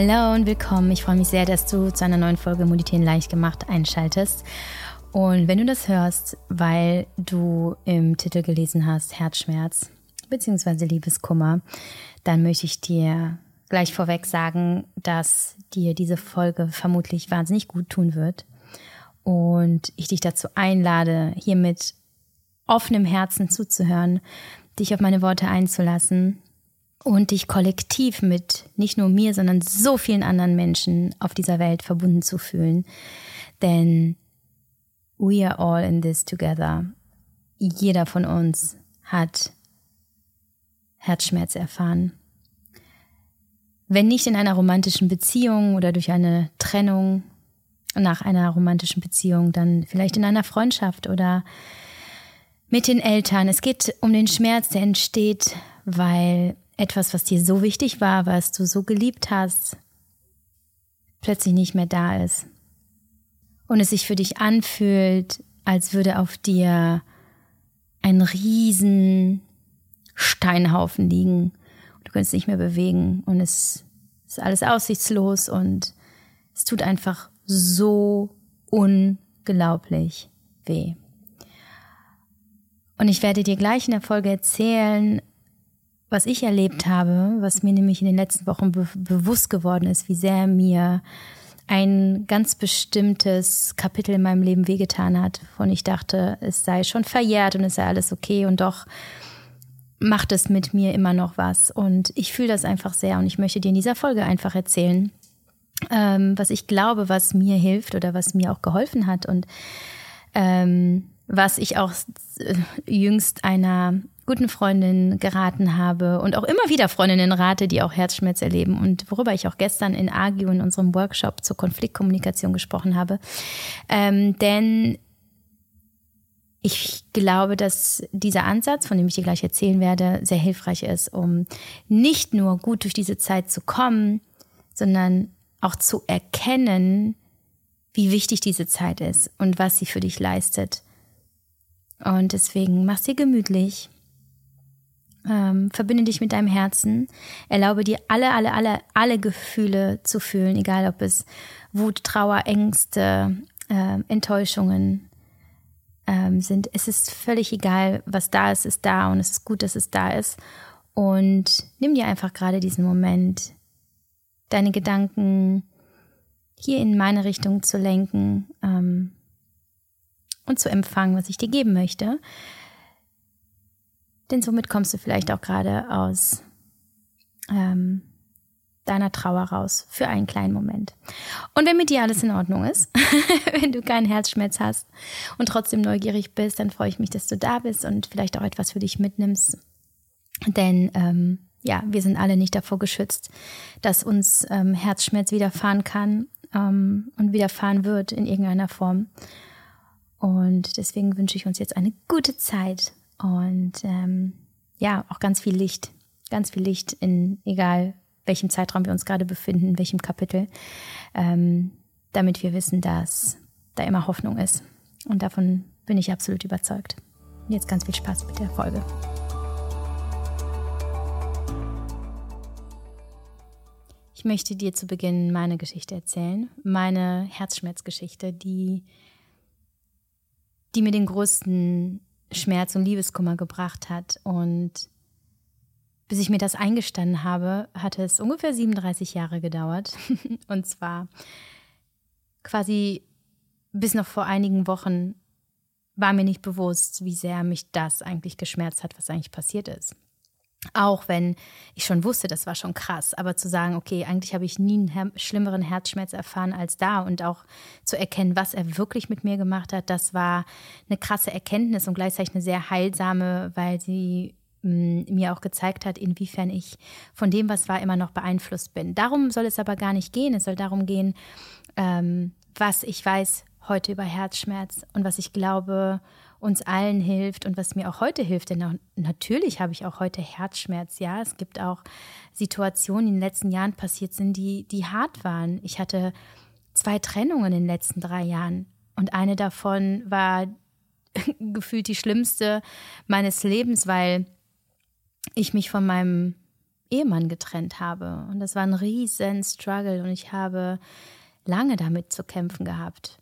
Hallo und willkommen. Ich freue mich sehr, dass du zu einer neuen Folge Meditieren leicht gemacht einschaltest. Und wenn du das hörst, weil du im Titel gelesen hast Herzschmerz bzw. Liebeskummer, dann möchte ich dir gleich vorweg sagen, dass dir diese Folge vermutlich wahnsinnig gut tun wird. Und ich dich dazu einlade, hier mit offenem Herzen zuzuhören, dich auf meine Worte einzulassen und dich kollektiv mit nicht nur mir, sondern so vielen anderen Menschen auf dieser Welt verbunden zu fühlen. Denn we are all in this together. Jeder von uns hat Herzschmerz erfahren. Wenn nicht in einer romantischen Beziehung oder durch eine Trennung nach einer romantischen Beziehung, dann vielleicht in einer Freundschaft oder mit den Eltern. Es geht um den Schmerz, der entsteht, weil etwas, was dir so wichtig war, was du so geliebt hast, plötzlich nicht mehr da ist. Und es sich für dich anfühlt, als würde auf dir ein riesen Steinhaufen liegen. Du kannst nicht mehr bewegen und es ist alles aussichtslos und es tut einfach so unglaublich weh. Und ich werde dir gleich in der Folge erzählen, was ich erlebt habe, was mir nämlich in den letzten Wochen be bewusst geworden ist, wie sehr mir ein ganz bestimmtes Kapitel in meinem Leben wehgetan hat, von ich dachte, es sei schon verjährt und es sei alles okay. Und doch macht es mit mir immer noch was. Und ich fühle das einfach sehr. Und ich möchte dir in dieser Folge einfach erzählen, ähm, was ich glaube, was mir hilft oder was mir auch geholfen hat. Und ähm, was ich auch äh, jüngst einer guten Freundin geraten habe und auch immer wieder Freundinnen rate, die auch Herzschmerz erleben und worüber ich auch gestern in Agio in unserem Workshop zur Konfliktkommunikation gesprochen habe. Ähm, denn ich glaube, dass dieser Ansatz, von dem ich dir gleich erzählen werde, sehr hilfreich ist, um nicht nur gut durch diese Zeit zu kommen, sondern auch zu erkennen, wie wichtig diese Zeit ist und was sie für dich leistet. Und deswegen mach sie gemütlich, ähm, verbinde dich mit deinem Herzen, erlaube dir alle, alle, alle, alle Gefühle zu fühlen, egal ob es Wut, Trauer, Ängste, äh, Enttäuschungen ähm, sind. Es ist völlig egal, was da ist, ist da und es ist gut, dass es da ist. Und nimm dir einfach gerade diesen Moment, deine Gedanken hier in meine Richtung zu lenken ähm, und zu empfangen, was ich dir geben möchte. Denn somit kommst du vielleicht auch gerade aus ähm, deiner Trauer raus für einen kleinen Moment. Und wenn mit dir alles in Ordnung ist, wenn du keinen Herzschmerz hast und trotzdem neugierig bist, dann freue ich mich, dass du da bist und vielleicht auch etwas für dich mitnimmst. Denn ähm, ja, wir sind alle nicht davor geschützt, dass uns ähm, Herzschmerz widerfahren kann ähm, und widerfahren wird in irgendeiner Form. Und deswegen wünsche ich uns jetzt eine gute Zeit und ähm, ja, auch ganz viel Licht, ganz viel Licht in egal welchem Zeitraum wir uns gerade befinden, in welchem Kapitel, ähm, damit wir wissen, dass da immer Hoffnung ist. Und davon bin ich absolut überzeugt. Jetzt ganz viel Spaß mit der Folge. Ich möchte dir zu Beginn meine Geschichte erzählen, meine Herzschmerzgeschichte, die, die mir den größten Schmerz und Liebeskummer gebracht hat. Und bis ich mir das eingestanden habe, hatte es ungefähr 37 Jahre gedauert. und zwar quasi bis noch vor einigen Wochen war mir nicht bewusst, wie sehr mich das eigentlich geschmerzt hat, was eigentlich passiert ist. Auch wenn ich schon wusste, das war schon krass, aber zu sagen, okay, eigentlich habe ich nie einen her schlimmeren Herzschmerz erfahren als da und auch zu erkennen, was er wirklich mit mir gemacht hat, das war eine krasse Erkenntnis und gleichzeitig eine sehr heilsame, weil sie mm, mir auch gezeigt hat, inwiefern ich von dem, was war, immer noch beeinflusst bin. Darum soll es aber gar nicht gehen. Es soll darum gehen, ähm, was ich weiß heute über Herzschmerz und was ich glaube, uns allen hilft und was mir auch heute hilft. Denn natürlich habe ich auch heute Herzschmerz. Ja, es gibt auch Situationen, die in den letzten Jahren passiert sind, die, die hart waren. Ich hatte zwei Trennungen in den letzten drei Jahren und eine davon war gefühlt die schlimmste meines Lebens, weil ich mich von meinem Ehemann getrennt habe. Und das war ein riesen Struggle und ich habe lange damit zu kämpfen gehabt.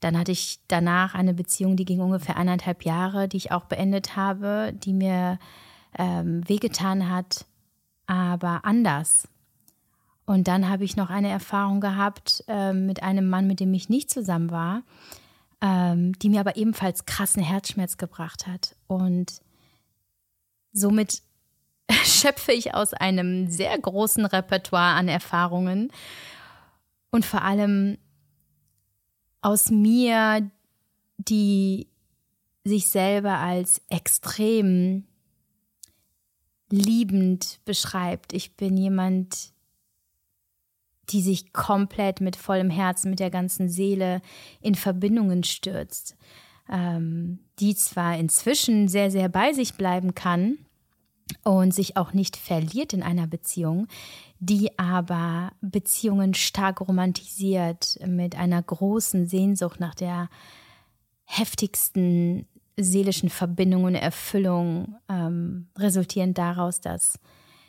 Dann hatte ich danach eine Beziehung, die ging ungefähr eineinhalb Jahre, die ich auch beendet habe, die mir ähm, wehgetan hat, aber anders. Und dann habe ich noch eine Erfahrung gehabt äh, mit einem Mann, mit dem ich nicht zusammen war, ähm, die mir aber ebenfalls krassen Herzschmerz gebracht hat. Und somit schöpfe ich aus einem sehr großen Repertoire an Erfahrungen und vor allem aus mir, die sich selber als extrem liebend beschreibt. Ich bin jemand, die sich komplett mit vollem Herzen, mit der ganzen Seele in Verbindungen stürzt, ähm, die zwar inzwischen sehr, sehr bei sich bleiben kann und sich auch nicht verliert in einer Beziehung, die aber Beziehungen stark romantisiert mit einer großen Sehnsucht nach der heftigsten seelischen Verbindung und Erfüllung, ähm, resultierend daraus, dass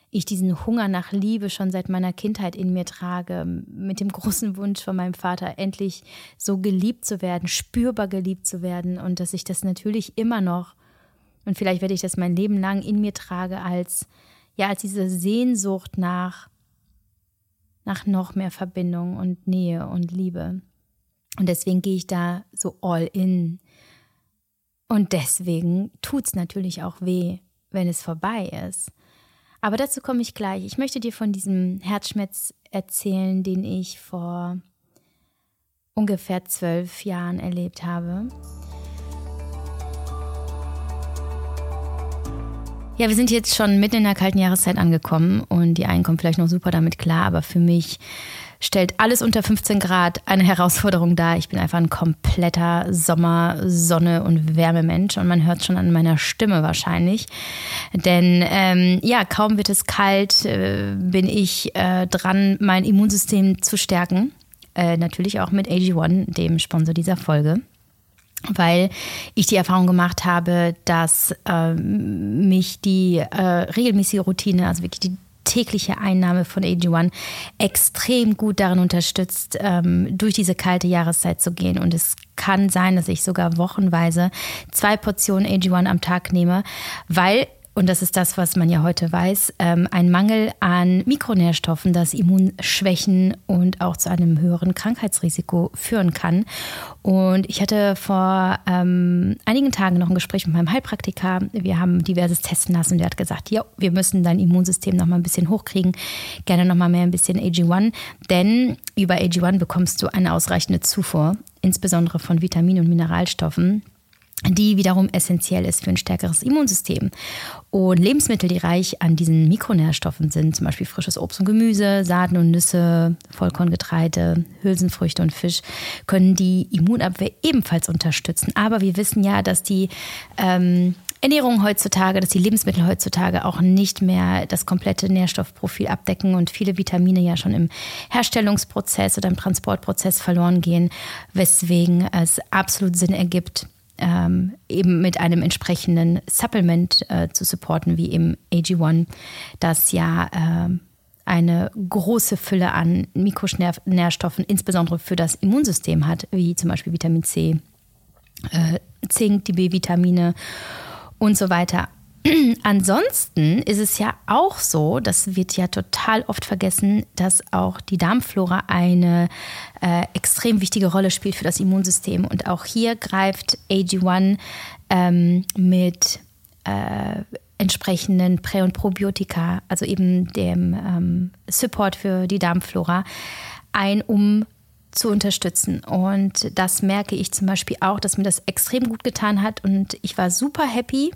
ich diesen Hunger nach Liebe schon seit meiner Kindheit in mir trage, mit dem großen Wunsch von meinem Vater, endlich so geliebt zu werden, spürbar geliebt zu werden und dass ich das natürlich immer noch und vielleicht werde ich das mein Leben lang in mir trage als ja als diese Sehnsucht nach nach noch mehr Verbindung und Nähe und Liebe. Und deswegen gehe ich da so all in. Und deswegen tut es natürlich auch weh, wenn es vorbei ist. Aber dazu komme ich gleich. Ich möchte dir von diesem Herzschmerz erzählen, den ich vor ungefähr zwölf Jahren erlebt habe. Ja, wir sind jetzt schon mitten in der kalten Jahreszeit angekommen und die einen kommen vielleicht noch super damit klar, aber für mich stellt alles unter 15 Grad eine Herausforderung dar. Ich bin einfach ein kompletter Sommer-, Sonne- und Wärmemensch und man hört schon an meiner Stimme wahrscheinlich. Denn ähm, ja, kaum wird es kalt, äh, bin ich äh, dran, mein Immunsystem zu stärken. Äh, natürlich auch mit AG1, dem Sponsor dieser Folge weil ich die Erfahrung gemacht habe, dass äh, mich die äh, regelmäßige Routine, also wirklich die tägliche Einnahme von AG1 extrem gut darin unterstützt, ähm, durch diese kalte Jahreszeit zu gehen. Und es kann sein, dass ich sogar wochenweise zwei Portionen AG1 am Tag nehme, weil und das ist das, was man ja heute weiß, ähm, ein Mangel an Mikronährstoffen, das Immunschwächen und auch zu einem höheren Krankheitsrisiko führen kann. Und ich hatte vor ähm, einigen Tagen noch ein Gespräch mit meinem Heilpraktiker. Wir haben diverses testen lassen und der hat gesagt, ja, wir müssen dein Immunsystem noch mal ein bisschen hochkriegen, gerne noch mal mehr ein bisschen AG1, denn über AG1 bekommst du eine ausreichende Zufuhr, insbesondere von Vitaminen und Mineralstoffen die wiederum essentiell ist für ein stärkeres Immunsystem. Und Lebensmittel, die reich an diesen Mikronährstoffen sind, zum Beispiel frisches Obst und Gemüse, Saaten und Nüsse, Vollkorngetreide, Hülsenfrüchte und Fisch, können die Immunabwehr ebenfalls unterstützen. Aber wir wissen ja, dass die ähm, Ernährung heutzutage, dass die Lebensmittel heutzutage auch nicht mehr das komplette Nährstoffprofil abdecken und viele Vitamine ja schon im Herstellungsprozess oder im Transportprozess verloren gehen, weswegen es absolut Sinn ergibt, ähm, eben mit einem entsprechenden Supplement äh, zu supporten, wie im AG1, das ja äh, eine große Fülle an Mikronährstoffen, insbesondere für das Immunsystem hat, wie zum Beispiel Vitamin C, äh, Zink, die B-Vitamine und so weiter. Ansonsten ist es ja auch so, das wird ja total oft vergessen, dass auch die Darmflora eine äh, extrem wichtige Rolle spielt für das Immunsystem. Und auch hier greift AG1 ähm, mit äh, entsprechenden Prä- und Probiotika, also eben dem ähm, Support für die Darmflora, ein, um zu unterstützen. Und das merke ich zum Beispiel auch, dass mir das extrem gut getan hat. Und ich war super happy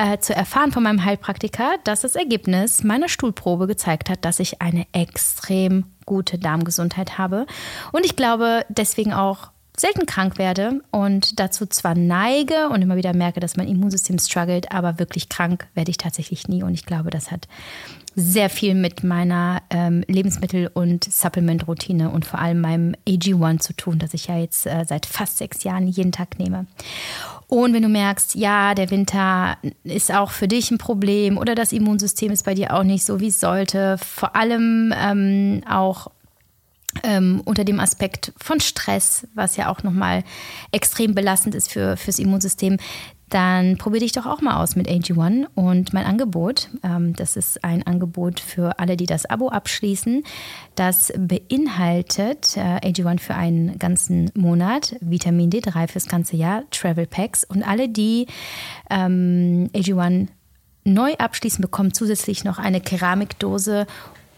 äh, zu erfahren von meinem Heilpraktiker, dass das Ergebnis meiner Stuhlprobe gezeigt hat, dass ich eine extrem gute Darmgesundheit habe. Und ich glaube deswegen auch selten krank werde und dazu zwar neige und immer wieder merke, dass mein Immunsystem struggelt, aber wirklich krank werde ich tatsächlich nie. Und ich glaube, das hat sehr viel mit meiner ähm, Lebensmittel- und Supplement-Routine und vor allem meinem AG1 zu tun, das ich ja jetzt äh, seit fast sechs Jahren jeden Tag nehme. Und wenn du merkst, ja, der Winter ist auch für dich ein Problem oder das Immunsystem ist bei dir auch nicht so, wie es sollte, vor allem ähm, auch ähm, unter dem Aspekt von Stress, was ja auch nochmal extrem belastend ist für, fürs Immunsystem, dann probier dich doch auch mal aus mit AG1 und mein Angebot. Ähm, das ist ein Angebot für alle, die das Abo abschließen. Das beinhaltet äh, AG1 für einen ganzen Monat, Vitamin D3 fürs ganze Jahr, Travel Packs und alle, die ähm, AG1 neu abschließen, bekommen zusätzlich noch eine Keramikdose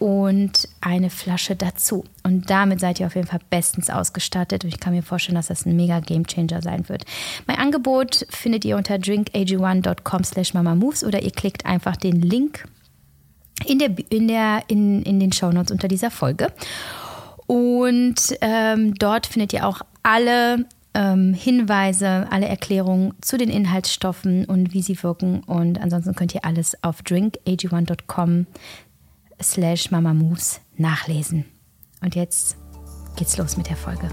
und eine Flasche dazu. Und damit seid ihr auf jeden Fall bestens ausgestattet. Und ich kann mir vorstellen, dass das ein mega Gamechanger sein wird. Mein Angebot findet ihr unter drinkag1.com slash mamamoves oder ihr klickt einfach den Link in, der, in, der, in, in den Shownotes unter dieser Folge. Und ähm, dort findet ihr auch alle ähm, Hinweise, alle Erklärungen zu den Inhaltsstoffen und wie sie wirken. Und ansonsten könnt ihr alles auf drinkag1.com slash mamamoves nachlesen. Und jetzt geht's los mit der Folge.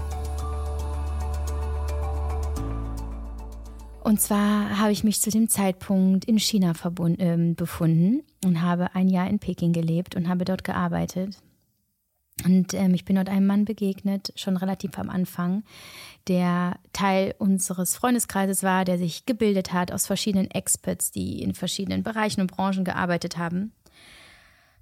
Und zwar habe ich mich zu dem Zeitpunkt in China äh, befunden und habe ein Jahr in Peking gelebt und habe dort gearbeitet. Und ähm, ich bin dort einem Mann begegnet, schon relativ am Anfang, der Teil unseres Freundeskreises war, der sich gebildet hat aus verschiedenen Experts, die in verschiedenen Bereichen und Branchen gearbeitet haben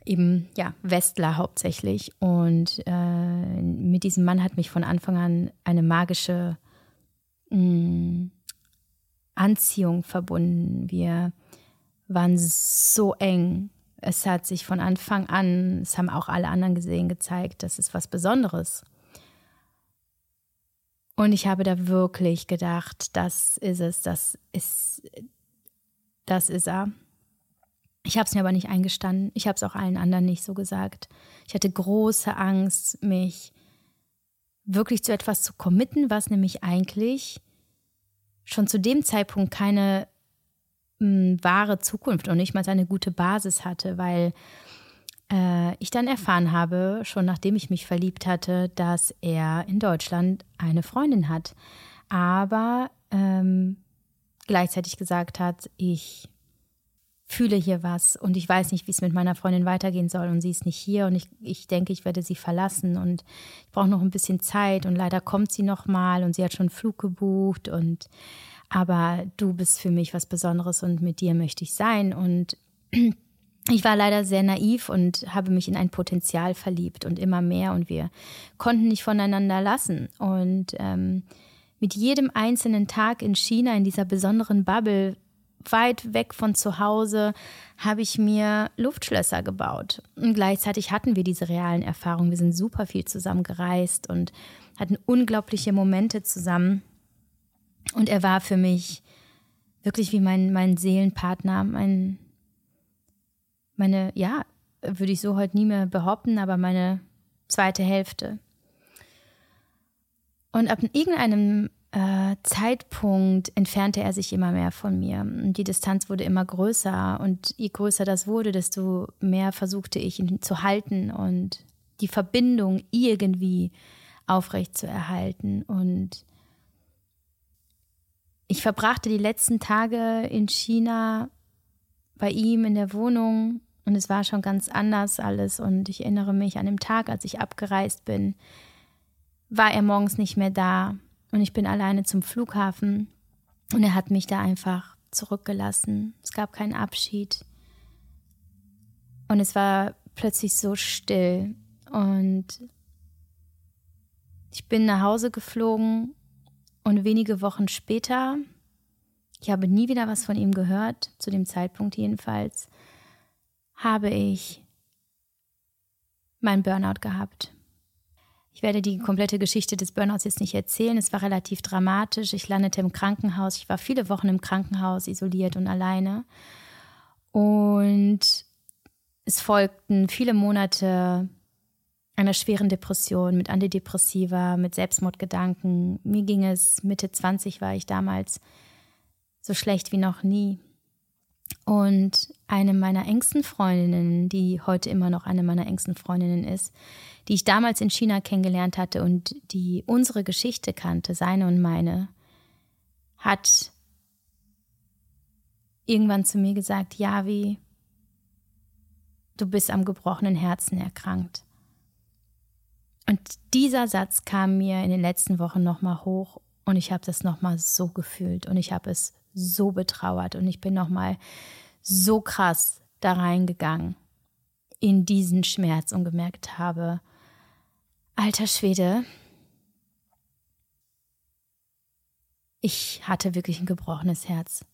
eben ja Westler hauptsächlich. Und äh, mit diesem Mann hat mich von Anfang an eine magische mh, mm, Anziehung verbunden. Wir waren so eng. Es hat sich von Anfang an, es haben auch alle anderen gesehen, gezeigt, das ist was Besonderes. Und ich habe da wirklich gedacht, das ist es, das ist, das ist er. Ich habe es mir aber nicht eingestanden. Ich habe es auch allen anderen nicht so gesagt. Ich hatte große Angst, mich wirklich zu etwas zu committen, was nämlich eigentlich schon zu dem Zeitpunkt keine mh, hm, wahre Zukunft und nicht mal eine gute Basis hatte, weil äh, ich dann erfahren habe, schon nachdem ich mich verliebt hatte, dass er in Deutschland eine Freundin hat, aber ähm, gleichzeitig gesagt hat, ich fühle hier was und ich weiß nicht, wie es mit meiner Freundin weitergehen soll und sie ist nicht hier und ich, ich denke, ich werde sie verlassen und ich brauche noch ein bisschen Zeit und leider kommt sie noch mal und sie hat schon einen Flug gebucht und aber du bist für mich was Besonderes und mit dir möchte ich sein und ich war leider sehr naiv und habe mich in ein Potenzial verliebt und immer mehr und wir konnten nicht voneinander lassen und ähm, mit jedem einzelnen Tag in China in dieser besonderen Bubble weit weg von zu Hause habe ich mir Luftschlösser gebaut. Und gleichzeitig hatten wir diese realen Erfahrungen. Wir sind super viel zusammen gereist und hatten unglaubliche Momente zusammen. Und er war für mich wirklich wie mein, mein Seelenpartner, mein, meine, ja, würde ich so heute nie mehr behaupten, aber meine zweite Hälfte. Und ab irgendeinem Zeitpunkt entfernte er sich immer mehr von mir. Und die Distanz wurde immer größer. Und je größer das wurde, desto mehr versuchte ich ihn zu halten und die Verbindung irgendwie aufrecht zu erhalten. Und ich verbrachte die letzten Tage in China bei ihm in der Wohnung und es war schon ganz anders alles. Und ich erinnere mich an den Tag, als ich abgereist bin, war er morgens nicht mehr da. Und ich bin alleine zum Flughafen und er hat mich da einfach zurückgelassen. Es gab keinen Abschied. Und es war plötzlich so still. Und ich bin nach Hause geflogen und wenige Wochen später, ich habe nie wieder was von ihm gehört, zu dem Zeitpunkt jedenfalls, habe ich mein Burnout gehabt. Ich werde die komplette Geschichte des Burnouts jetzt nicht erzählen. Es war relativ dramatisch. Ich landete im Krankenhaus. Ich war viele Wochen im Krankenhaus, isoliert und alleine. Und es folgten viele Monate einer schweren Depression, mit Antidepressiva, mit Selbstmordgedanken. Mir ging es, Mitte 20 war ich damals, so schlecht wie noch nie. Und eine meiner engsten Freundinnen, die heute immer noch eine meiner engsten Freundinnen ist, die ich damals in China kennengelernt hatte und die unsere Geschichte kannte, seine und meine, hat irgendwann zu mir gesagt, Javi, du bist am gebrochenen Herzen erkrankt. Und dieser Satz kam mir in den letzten Wochen nochmal hoch und ich habe das nochmal so gefühlt und ich habe es so betrauert und ich bin nochmal so krass da reingegangen in diesen Schmerz und gemerkt habe, alter Schwede, ich hatte wirklich ein gebrochenes Herz.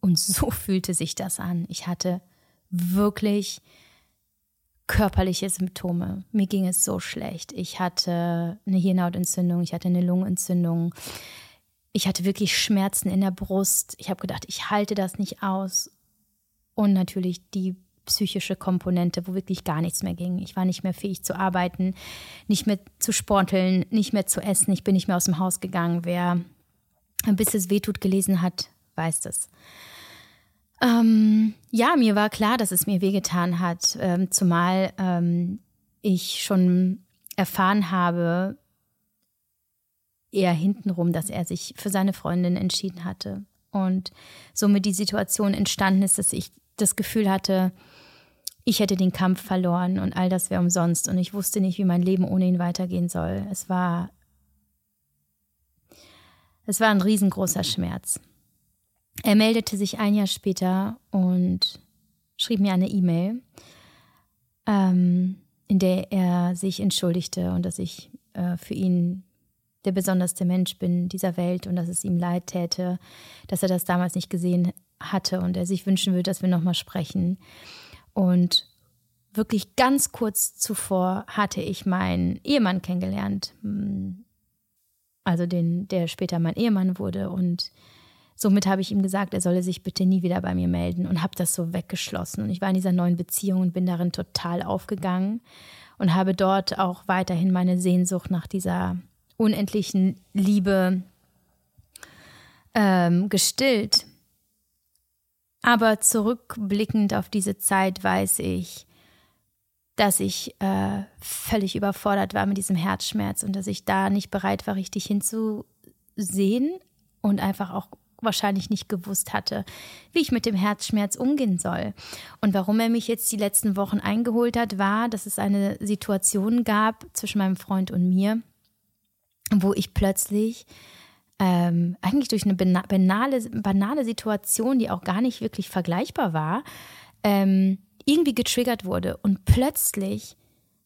Und so fühlte sich das an. Ich hatte wirklich körperliche Symptome. Mir ging es so schlecht. Ich hatte eine Hirnhautentzündung, ich hatte eine Lungenentzündung. Ich hatte wirklich Schmerzen in der Brust. Ich habe gedacht, ich halte das nicht aus. Und natürlich die psychische Komponente, wo wirklich gar nichts mehr ging. Ich war nicht mehr fähig zu arbeiten, nicht mehr zu sporteln, nicht mehr zu essen. Ich bin nicht mehr aus dem Haus gegangen. Wer bis es wehtut gelesen hat, weiß das. Ähm, ja, mir war klar, dass es mir wehgetan hat, ähm, zumal ähm, ich schon erfahren habe, eher hintenrum, dass er sich für seine Freundin entschieden hatte. Und somit die Situation entstanden ist, dass ich das Gefühl hatte, ich hätte den Kampf verloren und all das wäre umsonst und ich wusste nicht, wie mein Leben ohne ihn weitergehen soll. Es war, es war ein riesengroßer Schmerz. Er meldete sich ein Jahr später und schrieb mir eine E-Mail, ähm, in der er sich entschuldigte und dass ich äh, für ihn der besonderste Mensch bin dieser Welt und dass es ihm leid täte, dass er das damals nicht gesehen hatte und er sich wünschen würde, dass wir nochmal sprechen. Und wirklich ganz kurz zuvor hatte ich meinen Ehemann kennengelernt, hm, also den, der später mein Ehemann wurde und Somit habe ich ihm gesagt, er solle sich bitte nie wieder bei mir melden und habe das so weggeschlossen. Und ich war in dieser neuen Beziehung und bin darin total aufgegangen und habe dort auch weiterhin meine Sehnsucht nach dieser unendlichen Liebe ähm, gestillt. Aber zurückblickend auf diese Zeit weiß ich, dass ich äh, völlig überfordert war mit diesem Herzschmerz und dass ich da nicht bereit war, richtig hinzusehen und einfach auch wahrscheinlich nicht gewusst hatte, wie ich mit dem Herzschmerz umgehen soll. Und warum er mich jetzt die letzten Wochen eingeholt hat, war, dass es eine Situation gab zwischen meinem Freund und mir, wo ich plötzlich ähm, eigentlich durch eine banale, banale Situation, die auch gar nicht wirklich vergleichbar war, ähm, irgendwie getriggert wurde. Und plötzlich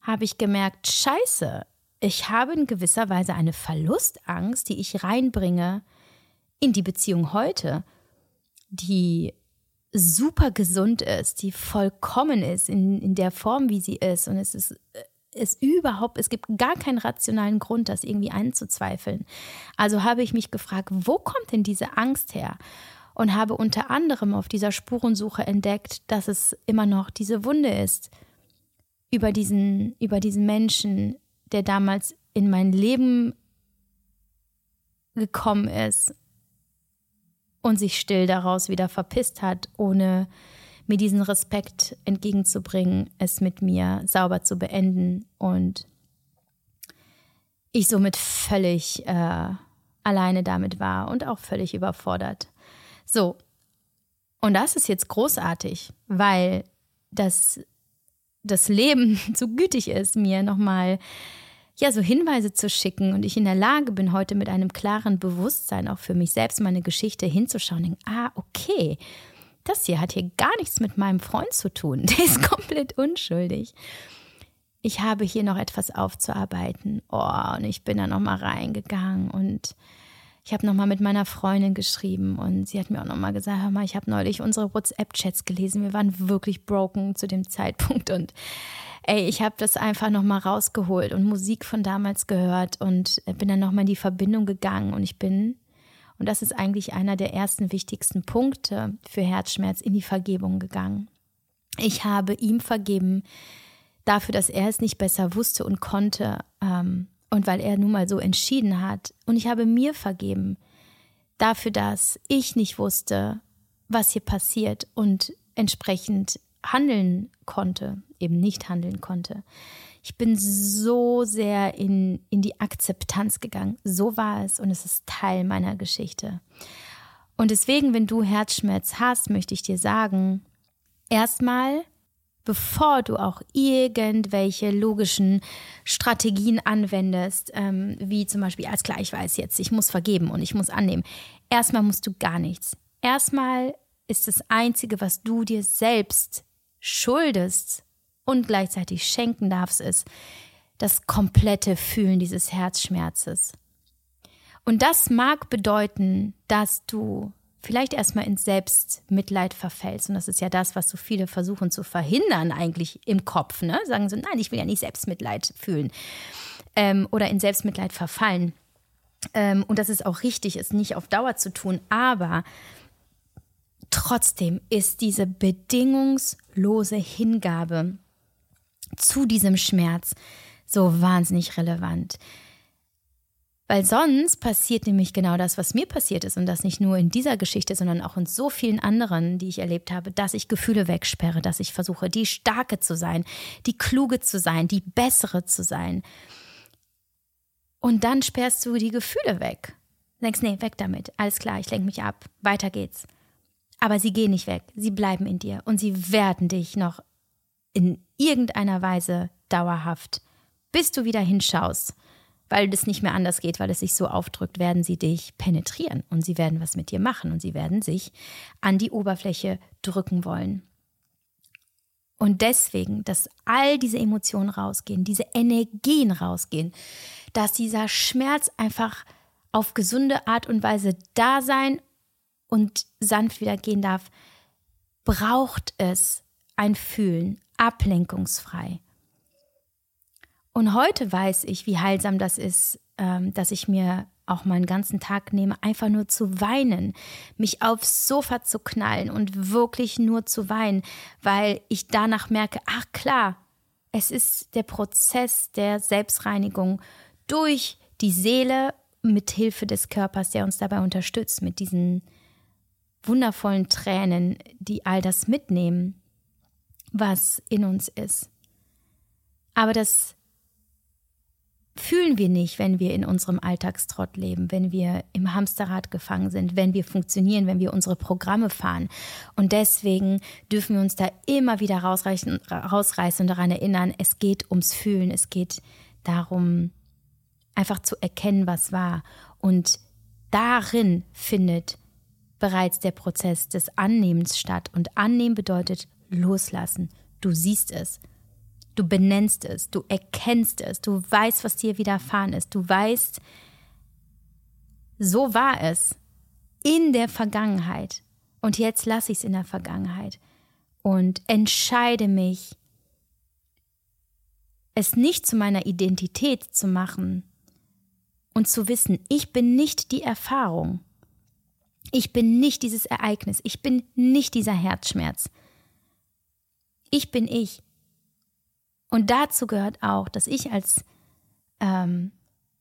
habe ich gemerkt, scheiße, ich habe in gewisser Weise eine Verlustangst, die ich reinbringe in die Beziehung heute, die super gesund ist, die vollkommen ist in, in der Form, wie sie ist. Und es ist, ist überhaupt, es gibt gar keinen rationalen Grund, das irgendwie einzuzweifeln. Also habe ich mich gefragt, wo kommt denn diese Angst her? Und habe unter anderem auf dieser Spurensuche entdeckt, dass es immer noch diese Wunde ist über diesen, über diesen Menschen, der damals in mein Leben gekommen ist und sich still daraus wieder verpisst hat, ohne mir diesen Respekt entgegenzubringen, es mit mir sauber zu beenden und ich somit völlig äh, alleine damit war und auch völlig überfordert. So, und das ist jetzt großartig, weil das, das Leben so gütig ist, mir nochmal ja, so Hinweise zu schicken und ich in der Lage bin, heute mit einem klaren Bewusstsein auch für mich selbst meine Geschichte hinzuschauen, denke, ah, okay, das hier hat hier gar nichts mit meinem Freund zu tun. Der ist komplett unschuldig. Ich habe hier noch etwas aufzuarbeiten. Oh, und ich bin da nochmal reingegangen und ich habe nochmal mit meiner Freundin geschrieben und sie hat mir auch nochmal gesagt, hör mal, ich habe neulich unsere WhatsApp-Chats gelesen. Wir waren wirklich broken zu dem Zeitpunkt und ey, ich habe das einfach nochmal rausgeholt und Musik von damals gehört und bin dann nochmal in die Verbindung gegangen und ich bin, und das ist eigentlich einer der ersten wichtigsten Punkte für Herzschmerz, in die Vergebung gegangen. Ich habe ihm vergeben, dafür, dass er es nicht besser wusste und konnte ähm, und weil er nun mal so entschieden hat. Und ich habe mir vergeben dafür, dass ich nicht wusste, was hier passiert und entsprechend handeln konnte, eben nicht handeln konnte. Ich bin so sehr in, in die Akzeptanz gegangen. So war es und es ist Teil meiner Geschichte. Und deswegen, wenn du Herzschmerz hast, möchte ich dir sagen, erstmal, bevor du auch irgendwelche logischen Strategien anwendest, ähm, wie zum Beispiel, als klar, ich weiß jetzt, ich muss vergeben und ich muss annehmen. Erstmal musst du gar nichts. Erstmal ist das Einzige, was du dir selbst schuldest und gleichzeitig schenken darfst, ist das komplette Fühlen dieses Herzschmerzes. Und das mag bedeuten, dass du vielleicht erstmal ins Selbstmitleid verfällst. Und das ist ja das, was so viele versuchen zu verhindern, eigentlich im Kopf. Ne? Sagen so, nein, ich will ja nicht Selbstmitleid fühlen ähm, oder in Selbstmitleid verfallen. Ähm, und das ist auch richtig, es nicht auf Dauer zu tun. Aber trotzdem ist diese bedingungslose Hingabe zu diesem Schmerz so wahnsinnig relevant. Weil sonst passiert nämlich genau das, was mir passiert ist. Und das nicht nur in dieser Geschichte, sondern auch in so vielen anderen, die ich erlebt habe, dass ich Gefühle wegsperre, dass ich versuche, die Starke zu sein, die Kluge zu sein, die Bessere zu sein. Und dann sperrst du die Gefühle weg. Du denkst, nee, weg damit. Alles klar, ich lenke mich ab. Weiter geht's. Aber sie gehen nicht weg. Sie bleiben in dir. Und sie werden dich noch in irgendeiner Weise dauerhaft, bis du wieder hinschaust, weil das nicht mehr anders geht, weil es sich so aufdrückt, werden sie dich penetrieren und sie werden was mit dir machen und sie werden sich an die Oberfläche drücken wollen. Und deswegen, dass all diese Emotionen rausgehen, diese Energien rausgehen, dass dieser Schmerz einfach auf gesunde Art und Weise da sein und sanft wieder gehen darf, braucht es ein Fühlen, ablenkungsfrei. Und heute weiß ich, wie heilsam das ist, ähm, dass ich mir auch meinen ganzen Tag nehme, einfach nur zu weinen, mich aufs Sofa zu knallen und wirklich nur zu weinen, weil ich danach merke, ach klar, es ist der Prozess der Selbstreinigung durch die Seele mit Hilfe des Körpers, der uns dabei unterstützt, mit diesen wundervollen Tränen, die all das mitnehmen was in uns ist. Aber das fühlen wir nicht, wenn wir in unserem Alltagstrott leben, wenn wir im Hamsterrad gefangen sind, wenn wir funktionieren, wenn wir unsere Programme fahren. Und deswegen dürfen wir uns da immer wieder rausreißen, und daran erinnern, es geht ums Fühlen, es geht darum, einfach zu erkennen, was war. Und darin findet bereits der Prozess des Annehmens statt. Und annehmen bedeutet loslassen. Du siehst es. Du benennst es, du erkennst es, du weißt, was dir widerfahren ist, du weißt, so war es in der Vergangenheit. Und jetzt lasse ich es in der Vergangenheit. Und entscheide mich, es nicht zu meiner Identität zu machen und zu wissen, ich bin nicht die Erfahrung, ich bin nicht dieses Ereignis, ich bin nicht dieser Herzschmerz, ich bin ich. Und dazu gehört auch, dass ich als ähm,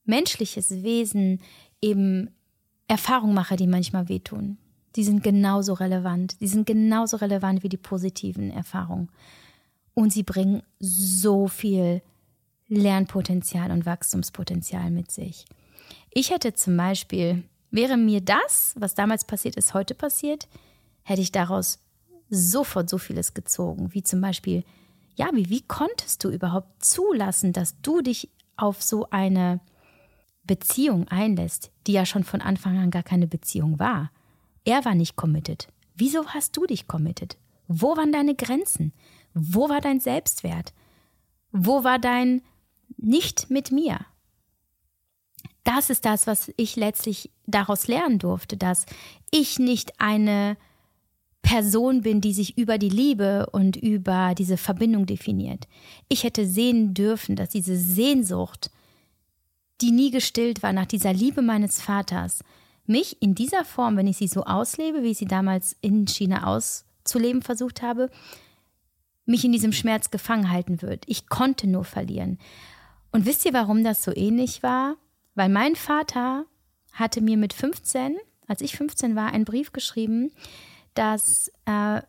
menschliches Wesen eben Erfahrungen mache, die manchmal wehtun. Die sind genauso relevant. Die sind genauso relevant wie die positiven Erfahrungen. Und sie bringen so viel Lernpotenzial und Wachstumspotenzial mit sich. Ich hätte zum Beispiel, wäre mir das, was damals passiert ist, heute passiert, hätte ich daraus sofort so vieles gezogen, wie zum Beispiel, ja, wie, wie konntest du überhaupt zulassen, dass du dich auf so eine Beziehung einlässt, die ja schon von Anfang an gar keine Beziehung war? Er war nicht committed. Wieso hast du dich committed? Wo waren deine Grenzen? Wo war dein Selbstwert? Wo war dein Nicht mit mir? Das ist das, was ich letztlich daraus lernen durfte, dass ich nicht eine Person bin, die sich über die Liebe und über diese Verbindung definiert. Ich hätte sehen dürfen, dass diese Sehnsucht, die nie gestillt war nach dieser Liebe meines Vaters, mich in dieser Form, wenn ich sie so auslebe, wie ich sie damals in China auszuleben versucht habe, mich in diesem Schmerz gefangen halten wird. Ich konnte nur verlieren. Und wisst ihr, warum das so ähnlich war? Weil mein Vater hatte mir mit 15, als ich 15 war, einen Brief geschrieben, dass äh,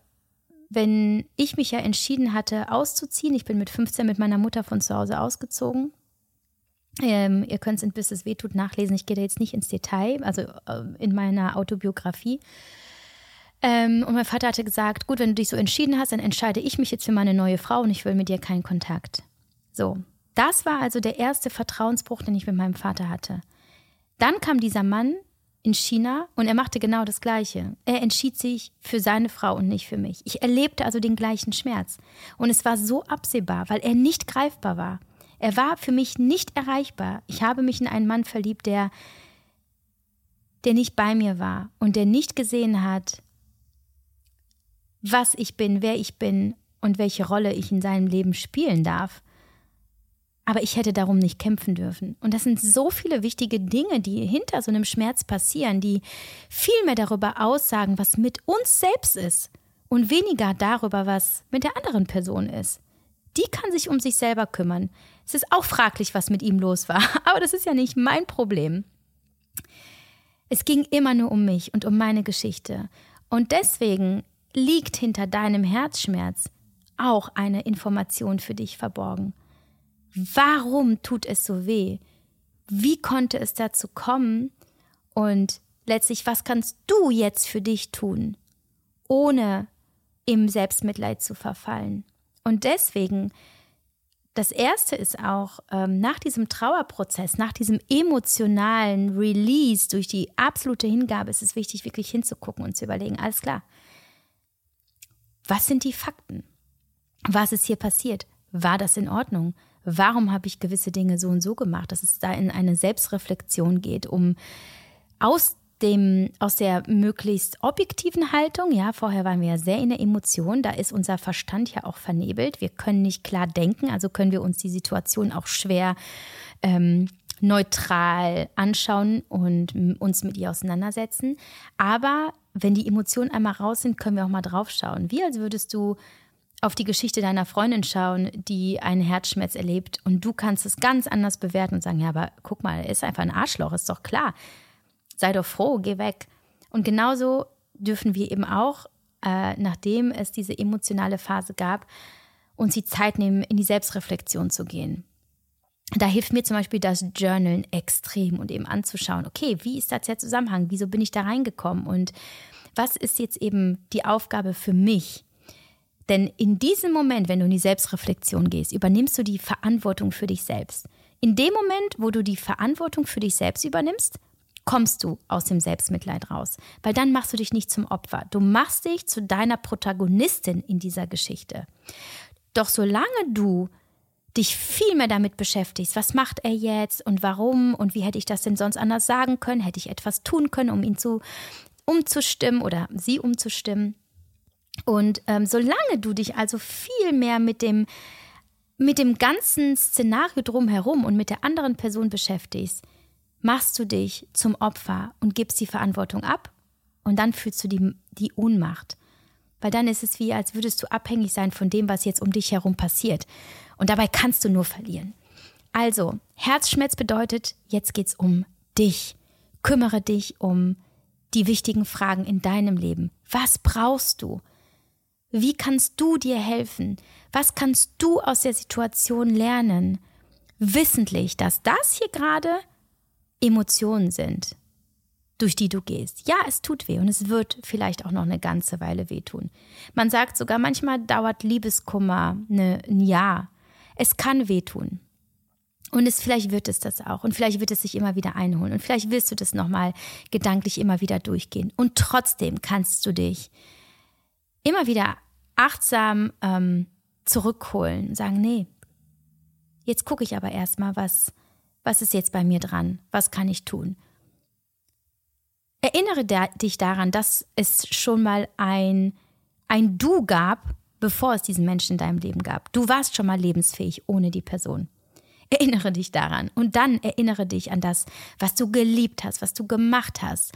wenn ich mich ja entschieden hatte, auszuziehen, ich bin mit 15 mit meiner Mutter von zu Hause ausgezogen. Ähm, ihr könnt es in Bis es wehtut nachlesen. Ich gehe da jetzt nicht ins Detail, also äh, in meiner Autobiografie. Ähm, und mein Vater hatte gesagt: Gut, wenn du dich so entschieden hast, dann entscheide ich mich jetzt für meine neue Frau und ich will mit dir keinen Kontakt. So, das war also der erste Vertrauensbruch, den ich mit meinem Vater hatte. Dann kam dieser Mann in China und er machte genau das Gleiche. Er entschied sich für seine Frau und nicht für mich. Ich erlebte also den gleichen Schmerz. Und es war so absehbar, weil er nicht greifbar war. Er war für mich nicht erreichbar. Ich habe mich in einen Mann verliebt, der, der nicht bei mir war und der nicht gesehen hat, was ich bin, wer ich bin und welche Rolle ich in seinem Leben spielen darf. Aber ich hätte darum nicht kämpfen dürfen. Und das sind so viele wichtige Dinge, die hinter so einem Schmerz passieren, die viel mehr darüber aussagen, was mit uns selbst ist und weniger darüber, was mit der anderen Person ist. Die kann sich um sich selber kümmern. Es ist auch fraglich, was mit ihm los war, aber das ist ja nicht mein Problem. Es ging immer nur um mich und um meine Geschichte. Und deswegen liegt hinter deinem Herzschmerz auch eine Information für dich verborgen. Warum tut es so weh? Wie konnte es dazu kommen? Und letztlich, was kannst du jetzt für dich tun, ohne im Selbstmitleid zu verfallen? Und deswegen, das Erste ist auch, ähm, nach diesem Trauerprozess, nach diesem emotionalen Release durch die absolute Hingabe, ist es wichtig, wirklich hinzugucken und zu überlegen, alles klar, was sind die Fakten? Was ist hier passiert? War das in Ordnung? Warum habe ich gewisse Dinge so und so gemacht, dass es da in eine Selbstreflexion geht, um aus dem, aus der möglichst objektiven Haltung, ja, vorher waren wir ja sehr in der Emotion, da ist unser Verstand ja auch vernebelt. Wir können nicht klar denken, also können wir uns die Situation auch schwer ähm, neutral anschauen und uns mit ihr auseinandersetzen. Aber wenn die Emotionen einmal raus sind, können wir auch mal drauf schauen. Wie als würdest du auf die Geschichte deiner Freundin schauen, die einen Herzschmerz erlebt und du kannst es ganz anders bewerten und sagen, ja, aber guck mal, ist einfach ein Arschloch, ist doch klar. Sei doch froh, geh weg. Und genauso dürfen wir eben auch, äh, nachdem es diese emotionale Phase gab, uns die Zeit nehmen, in die Selbstreflexion zu gehen. Da hilft mir zum Beispiel das Journalen extrem und eben anzuschauen, okay, wie ist da der Zusammenhang? Wieso bin ich da reingekommen? Und was ist jetzt eben die Aufgabe für mich? Denn in diesem Moment, wenn du in die Selbstreflexion gehst, übernimmst du die Verantwortung für dich selbst. In dem Moment, wo du die Verantwortung für dich selbst übernimmst, kommst du aus dem Selbstmitleid raus. Weil dann machst du dich nicht zum Opfer. Du machst dich zu deiner Protagonistin in dieser Geschichte. Doch solange du dich viel mehr damit beschäftigst, was macht er jetzt und warum und wie hätte ich das denn sonst anders sagen können, hätte ich etwas tun können, um ihn zu umzustimmen oder sie umzustimmen, und ähm, solange du dich also viel mehr mit dem, mit dem ganzen Szenario drumherum und mit der anderen Person beschäftigst, machst du dich zum Opfer und gibst die Verantwortung ab und dann fühlst du die, die Ohnmacht. Weil dann ist es wie, als würdest du abhängig sein von dem, was jetzt um dich herum passiert. Und dabei kannst du nur verlieren. Also, Herzschmerz bedeutet, jetzt geht's um dich. Kümmere dich um die wichtigen Fragen in deinem Leben. Was brauchst du? Wie kannst du dir helfen? Was kannst du aus der Situation lernen? Wissentlich, dass das hier gerade Emotionen sind, durch die du gehst. Ja, es tut weh und es wird vielleicht auch noch eine ganze Weile wehtun. Man sagt sogar, manchmal dauert Liebeskummer eine, ein Jahr. Es kann wehtun. Und es, vielleicht wird es das auch. Und vielleicht wird es sich immer wieder einholen. Und vielleicht willst du das nochmal gedanklich immer wieder durchgehen. Und trotzdem kannst du dich immer wieder achtsam ähm, zurückholen, sagen, nee, jetzt gucke ich aber erstmal, was, was ist jetzt bei mir dran, was kann ich tun. Erinnere da, dich daran, dass es schon mal ein, ein Du gab, bevor es diesen Menschen in deinem Leben gab. Du warst schon mal lebensfähig ohne die Person. Erinnere dich daran und dann erinnere dich an das, was du geliebt hast, was du gemacht hast.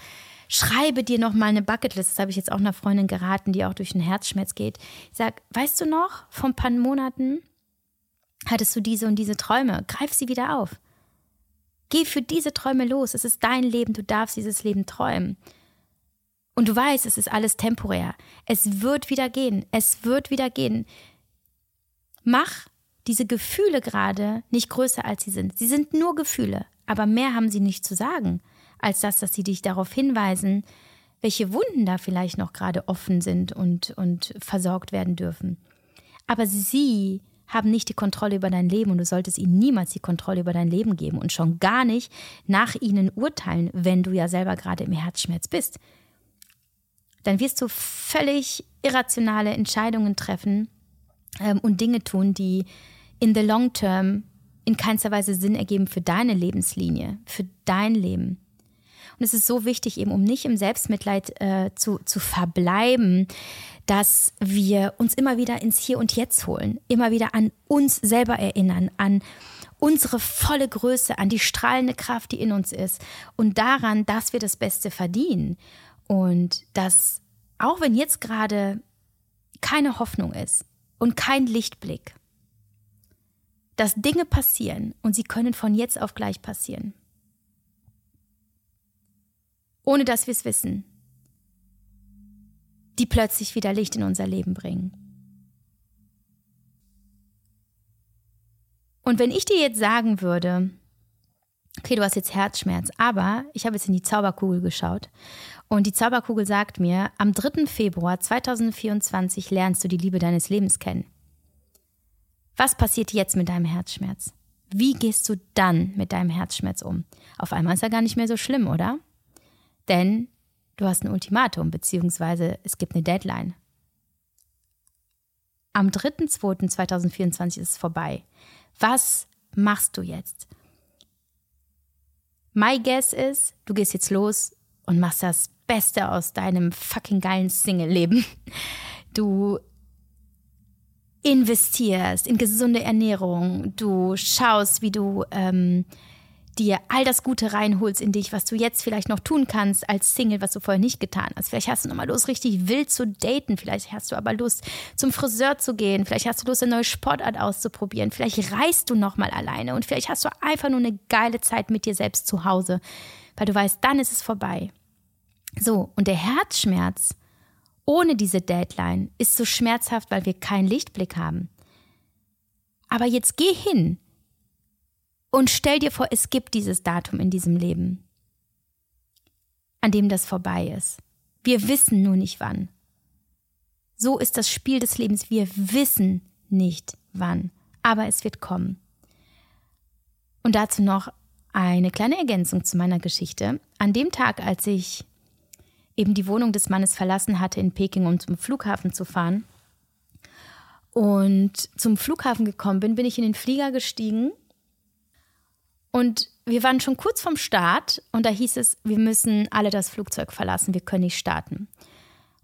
Schreibe dir noch mal eine Bucketlist. Das habe ich jetzt auch einer Freundin geraten, die auch durch einen Herzschmerz geht. Ich sag, weißt du noch, vor ein paar Monaten hattest du diese und diese Träume. Greif sie wieder auf. Geh für diese Träume los. Es ist dein Leben. Du darfst dieses Leben träumen. Und du weißt, es ist alles temporär. Es wird wieder gehen. Es wird wieder gehen. Mach diese Gefühle gerade nicht größer, als sie sind. Sie sind nur Gefühle, aber mehr haben sie nicht zu sagen, als das, dass sie dich darauf hinweisen, welche Wunden da vielleicht noch gerade offen sind und, und versorgt werden dürfen. Aber sie haben nicht die Kontrolle über dein Leben und du solltest ihnen niemals die Kontrolle über dein Leben geben und schon gar nicht nach ihnen urteilen, wenn du ja selber gerade im Herzschmerz bist. Dann wirst du völlig irrationale Entscheidungen treffen ähm, und Dinge tun, die in the long term in keinster Weise Sinn ergeben für deine Lebenslinie, für dein Leben. Und es ist so wichtig, eben um nicht im Selbstmitleid äh, zu, zu verbleiben, dass wir uns immer wieder ins Hier und Jetzt holen, immer wieder an uns selber erinnern, an unsere volle Größe, an die strahlende Kraft, die in uns ist und daran, dass wir das Beste verdienen. Und dass, auch wenn jetzt gerade keine Hoffnung ist, und kein Lichtblick. Dass Dinge passieren und sie können von jetzt auf gleich passieren. Ohne dass wir es wissen. Die plötzlich wieder Licht in unser Leben bringen. Und wenn ich dir jetzt sagen würde, okay, du hast jetzt Herzschmerz, aber ich habe jetzt in die Zauberkugel geschaut und die Zauberkugel sagt mir, am 3. Februar 2024 lernst du die Liebe deines Lebens kennen. Was passiert jetzt mit deinem Herzschmerz? Wie gehst du dann mit deinem Herzschmerz um? Auf einmal ist er gar nicht mehr so schlimm, oder? Denn du hast ein Ultimatum, beziehungsweise es gibt eine Deadline. Am 3.2.2024 ist es vorbei. Was machst du jetzt? My guess ist, du gehst jetzt los und machst das Beste aus deinem fucking geilen Single-Leben. Du investierst in gesunde Ernährung, du schaust, wie du ähm, dir all das Gute reinholst in dich, was du jetzt vielleicht noch tun kannst als Single, was du vorher nicht getan hast. Vielleicht hast du nochmal Lust, richtig wild zu daten. Vielleicht hast du aber Lust, zum Friseur zu gehen. Vielleicht hast du Lust, eine neue Sportart auszuprobieren. Vielleicht reist du nochmal alleine und vielleicht hast du einfach nur eine geile Zeit mit dir selbst zu Hause, weil du weißt, dann ist es vorbei. So, und der Herzschmerz ohne diese Deadline ist so schmerzhaft, weil wir keinen Lichtblick haben. Aber jetzt geh hin und stell dir vor, es gibt dieses Datum in diesem Leben, an dem das vorbei ist. Wir wissen nur nicht wann. So ist das Spiel des Lebens. Wir wissen nicht wann, aber es wird kommen. Und dazu noch eine kleine Ergänzung zu meiner Geschichte. An dem Tag, als ich eben die Wohnung des Mannes verlassen hatte in Peking, um zum Flughafen zu fahren, und zum Flughafen gekommen bin, bin ich in den Flieger gestiegen und wir waren schon kurz vom Start und da hieß es, wir müssen alle das Flugzeug verlassen, wir können nicht starten.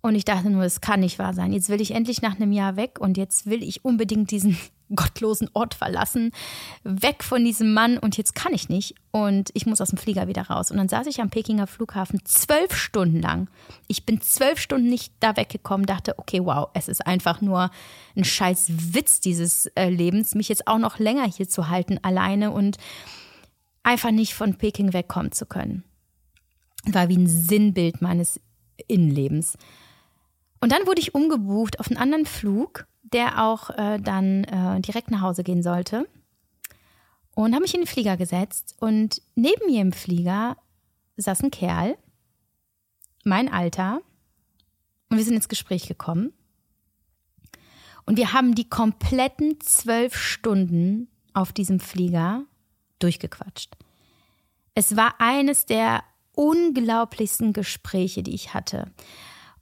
Und ich dachte nur, es kann nicht wahr sein. Jetzt will ich endlich nach einem Jahr weg und jetzt will ich unbedingt diesen gottlosen Ort verlassen, weg von diesem Mann und jetzt kann ich nicht und ich muss aus dem Flieger wieder raus. Und dann saß ich am Pekinger Flughafen zwölf Stunden lang. Ich bin zwölf Stunden nicht da weggekommen, dachte, okay, wow, es ist einfach nur ein scheiß Witz dieses äh, Lebens, mich jetzt auch noch länger hier zu halten, alleine und einfach nicht von Peking wegkommen zu können. War wie ein Sinnbild meines Innenlebens. Und dann wurde ich umgebucht auf einen anderen Flug, der auch äh, dann äh, direkt nach Hause gehen sollte. Und habe mich in den Flieger gesetzt und neben mir im Flieger saß ein Kerl, mein Alter, und wir sind ins Gespräch gekommen. Und wir haben die kompletten zwölf Stunden auf diesem Flieger durchgequatscht. Es war eines der unglaublichsten Gespräche, die ich hatte.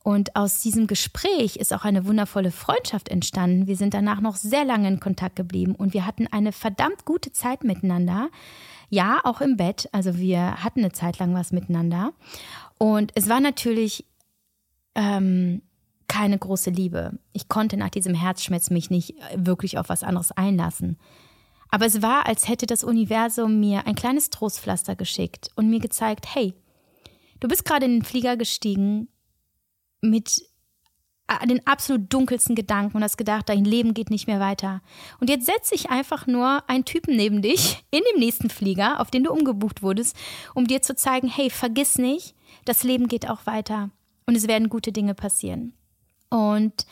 Und aus diesem Gespräch ist auch eine wundervolle Freundschaft entstanden. Wir sind danach noch sehr lange in Kontakt geblieben und wir hatten eine verdammt gute Zeit miteinander. Ja, auch im Bett. Also wir hatten eine Zeit lang was miteinander. Und es war natürlich ähm, keine große Liebe. Ich konnte nach diesem Herzschmerz mich nicht wirklich auf was anderes einlassen. Aber es war, als hätte das Universum mir ein kleines Trostpflaster geschickt und mir gezeigt, hey, du bist gerade in den Flieger gestiegen mit den absolut dunkelsten Gedanken und hast gedacht, dein Leben geht nicht mehr weiter. Und jetzt setze ich einfach nur einen Typen neben dich in dem nächsten Flieger, auf den du umgebucht wurdest, um dir zu zeigen, hey, vergiss nicht, das Leben geht auch weiter und es werden gute Dinge passieren. Und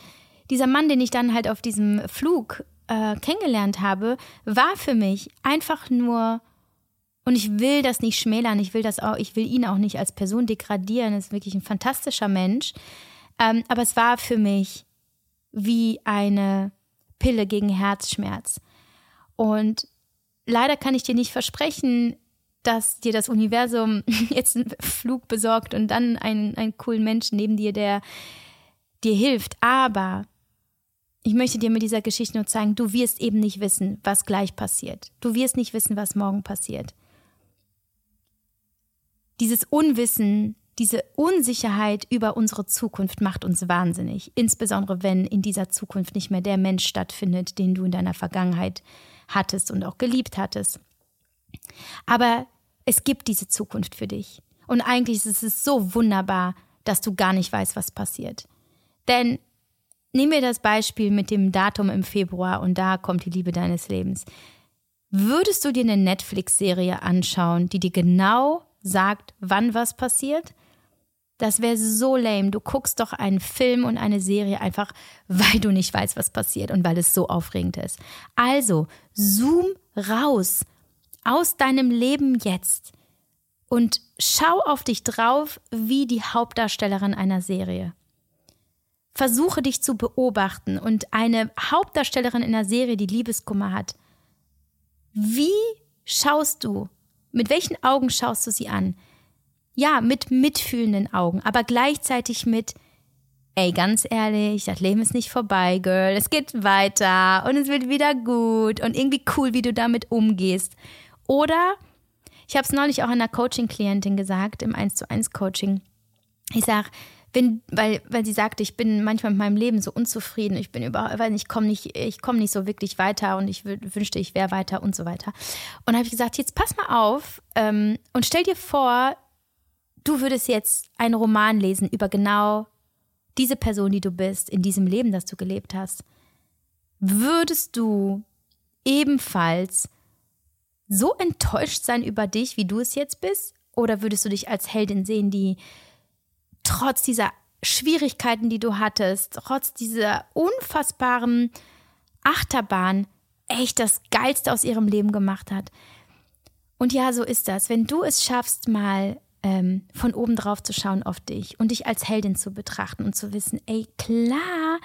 dieser Mann, den ich dann halt auf diesem Flug äh, kennengelernt habe, war für mich einfach nur und ich will das nicht schmälern, ich will das auch, ich will ihn auch nicht als Person degradieren. Er ist wirklich ein fantastischer Mensch. Ähm, aber es war für mich wie eine Pille gegen Herzschmerz. Und leider kann ich dir nicht versprechen, dass dir das Universum jetzt einen Flug besorgt und dann einen, einen coolen Menschen neben dir, der dir hilft. Aber ich möchte dir mit dieser Geschichte nur zeigen, du wirst eben nicht wissen, was gleich passiert. Du wirst nicht wissen, was morgen passiert. Dieses Unwissen diese Unsicherheit über unsere Zukunft macht uns wahnsinnig, insbesondere wenn in dieser Zukunft nicht mehr der Mensch stattfindet, den du in deiner Vergangenheit hattest und auch geliebt hattest. Aber es gibt diese Zukunft für dich. Und eigentlich ist es so wunderbar, dass du gar nicht weißt, was passiert. Denn nehmen wir das Beispiel mit dem Datum im Februar und da kommt die Liebe deines Lebens. Würdest du dir eine Netflix-Serie anschauen, die dir genau sagt, wann was passiert? Das wäre so lame. Du guckst doch einen Film und eine Serie einfach, weil du nicht weißt, was passiert und weil es so aufregend ist. Also, zoom raus aus deinem Leben jetzt und schau auf dich drauf wie die Hauptdarstellerin einer Serie. Versuche dich zu beobachten und eine Hauptdarstellerin in einer Serie, die Liebeskummer hat. Wie schaust du? Mit welchen Augen schaust du sie an? ja, mit mitfühlenden Augen, aber gleichzeitig mit, ey, ganz ehrlich, das Leben ist nicht vorbei, Girl, es geht weiter und es wird wieder gut und irgendwie cool, wie du damit umgehst. Oder, ich habe es neulich auch einer Coaching-Klientin gesagt, im 1 zu 1 Coaching. Ich sage, bin, weil, weil sie sagte, ich bin manchmal mit meinem Leben so unzufrieden, ich bin überhaupt, weil ich komme nicht, ich komme nicht so wirklich weiter und ich wünschte, ich wäre weiter und so weiter. Und habe ich gesagt, jetzt pass mal auf ähm, und stell dir vor, du würdest jetzt einen Roman lesen über genau diese Person, die du bist, in diesem Leben, das du gelebt hast, würdest du ebenfalls so enttäuscht sein über dich, wie du es jetzt bist? Oder würdest du dich als Heldin sehen, die trotz dieser Schwierigkeiten, die du hattest, trotz dieser unfassbaren Achterbahn, echt das Geilste aus ihrem Leben gemacht hat? Und ja, so ist das. Wenn du es schaffst, mal ähm, von oben drauf zu schauen auf dich und dich als Heldin zu betrachten und zu wissen, ey, klar,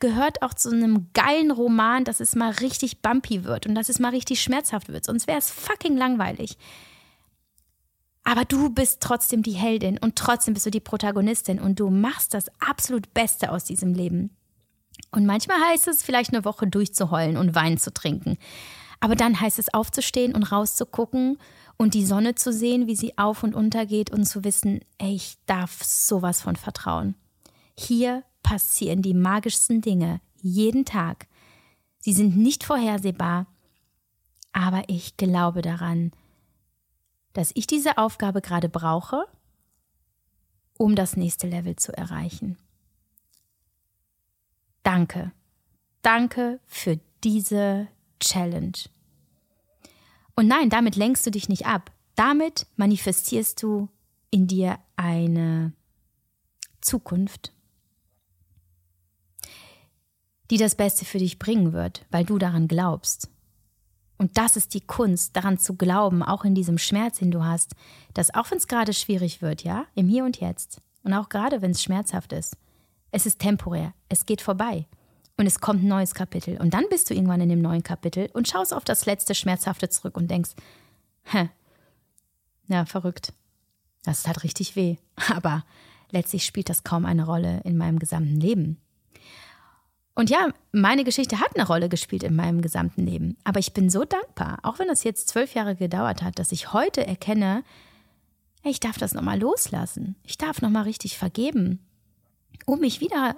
gehört auch zu einem geilen Roman, dass es mal richtig bumpy wird und dass es mal richtig schmerzhaft wird. Sonst wäre es fucking langweilig. Aber du bist trotzdem die Heldin und trotzdem bist du die Protagonistin und du machst das absolut Beste aus diesem Leben. Und manchmal heißt es, vielleicht eine Woche durchzuheulen und Wein zu trinken. Aber dann heißt es aufzustehen und rauszugucken und die Sonne zu sehen, wie sie auf und unter geht und zu wissen, ey, ich darf sowas von vertrauen. Hier passieren die magischsten Dinge jeden Tag. Sie sind nicht vorhersehbar, aber ich glaube daran, dass ich diese Aufgabe gerade brauche, um das nächste Level zu erreichen. Danke. Danke für diese Challenge. Und nein, damit lenkst du dich nicht ab. Damit manifestierst du in dir eine Zukunft, die das Beste für dich bringen wird, weil du daran glaubst. Und das ist die Kunst, daran zu glauben, auch in diesem Schmerz, den du hast, dass auch wenn es gerade schwierig wird, ja, im Hier und Jetzt, und auch gerade wenn es schmerzhaft ist, es ist temporär, es geht vorbei und es kommt ein neues Kapitel. Und dann bist du irgendwann in dem neuen Kapitel und schaust auf das letzte Schmerzhafte zurück und denkst, hä, ja, verrückt. Das hat richtig weh. Aber letztlich spielt das kaum eine Rolle in meinem gesamten Leben. Und ja, meine Geschichte hat eine Rolle gespielt in meinem gesamten Leben. Aber ich bin so dankbar, auch wenn das jetzt zwölf Jahre gedauert hat, dass ich heute erkenne, ich darf das nochmal loslassen. Ich darf nochmal richtig vergeben, um mich wieder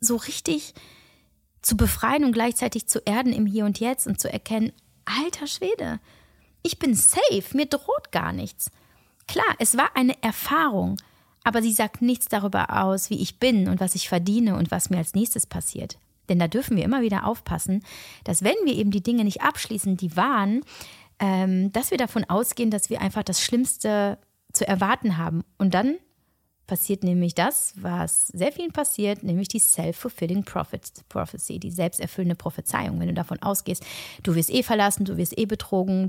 so richtig zu befreien und gleichzeitig zu erden im Hier und Jetzt und zu erkennen, alter Schwede, ich bin safe, mir droht gar nichts. Klar, es war eine Erfahrung, aber sie sagt nichts darüber aus, wie ich bin und was ich verdiene und was mir als nächstes passiert. Denn da dürfen wir immer wieder aufpassen, dass wenn wir eben die Dinge nicht abschließen, die waren, ähm, dass wir davon ausgehen, dass wir einfach das Schlimmste zu erwarten haben. Und dann passiert nämlich das, was sehr vielen passiert, nämlich die Self-Fulfilling Prophecy, die selbsterfüllende Prophezeiung. Wenn du davon ausgehst, du wirst eh verlassen, du wirst eh betrogen,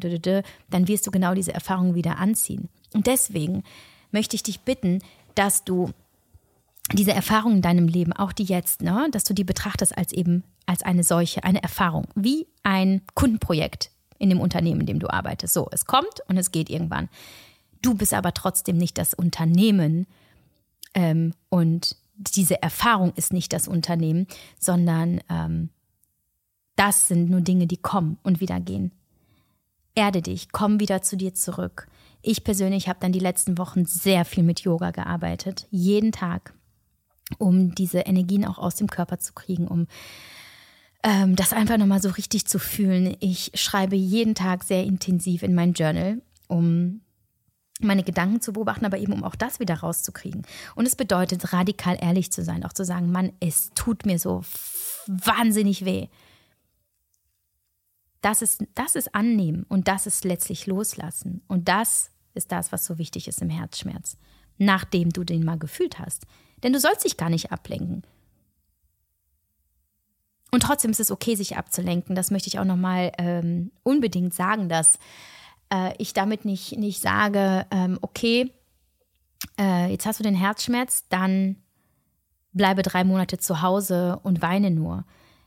dann wirst du genau diese Erfahrung wieder anziehen. Und deswegen möchte ich dich bitten, dass du diese Erfahrung in deinem Leben, auch die jetzt, ne, dass du die betrachtest als eben als eine solche, eine Erfahrung, wie ein Kundenprojekt in dem Unternehmen, in dem du arbeitest. So, es kommt und es geht irgendwann. Du bist aber trotzdem nicht das Unternehmen ähm, und diese Erfahrung ist nicht das Unternehmen, sondern ähm, das sind nur Dinge, die kommen und wieder gehen. Erde dich, komm wieder zu dir zurück. Ich persönlich habe dann die letzten Wochen sehr viel mit Yoga gearbeitet, jeden Tag, um diese Energien auch aus dem Körper zu kriegen, um ähm, das einfach nochmal so richtig zu fühlen. Ich schreibe jeden Tag sehr intensiv in mein Journal, um meine Gedanken zu beobachten, aber eben um auch das wieder rauszukriegen. Und es bedeutet, radikal ehrlich zu sein, auch zu sagen, Mann, es tut mir so wahnsinnig weh. Das ist, das ist annehmen und das ist letztlich loslassen. Und das ist das, was so wichtig ist im Herzschmerz, nachdem du den mal gefühlt hast. Denn du sollst dich gar nicht ablenken. Und trotzdem ist es okay, sich abzulenken. Das möchte ich auch nochmal ähm, unbedingt sagen, dass äh, ich damit nicht, nicht sage, ähm, okay, äh, jetzt hast du den Herzschmerz, dann bleibe drei Monate zu Hause und weine nur.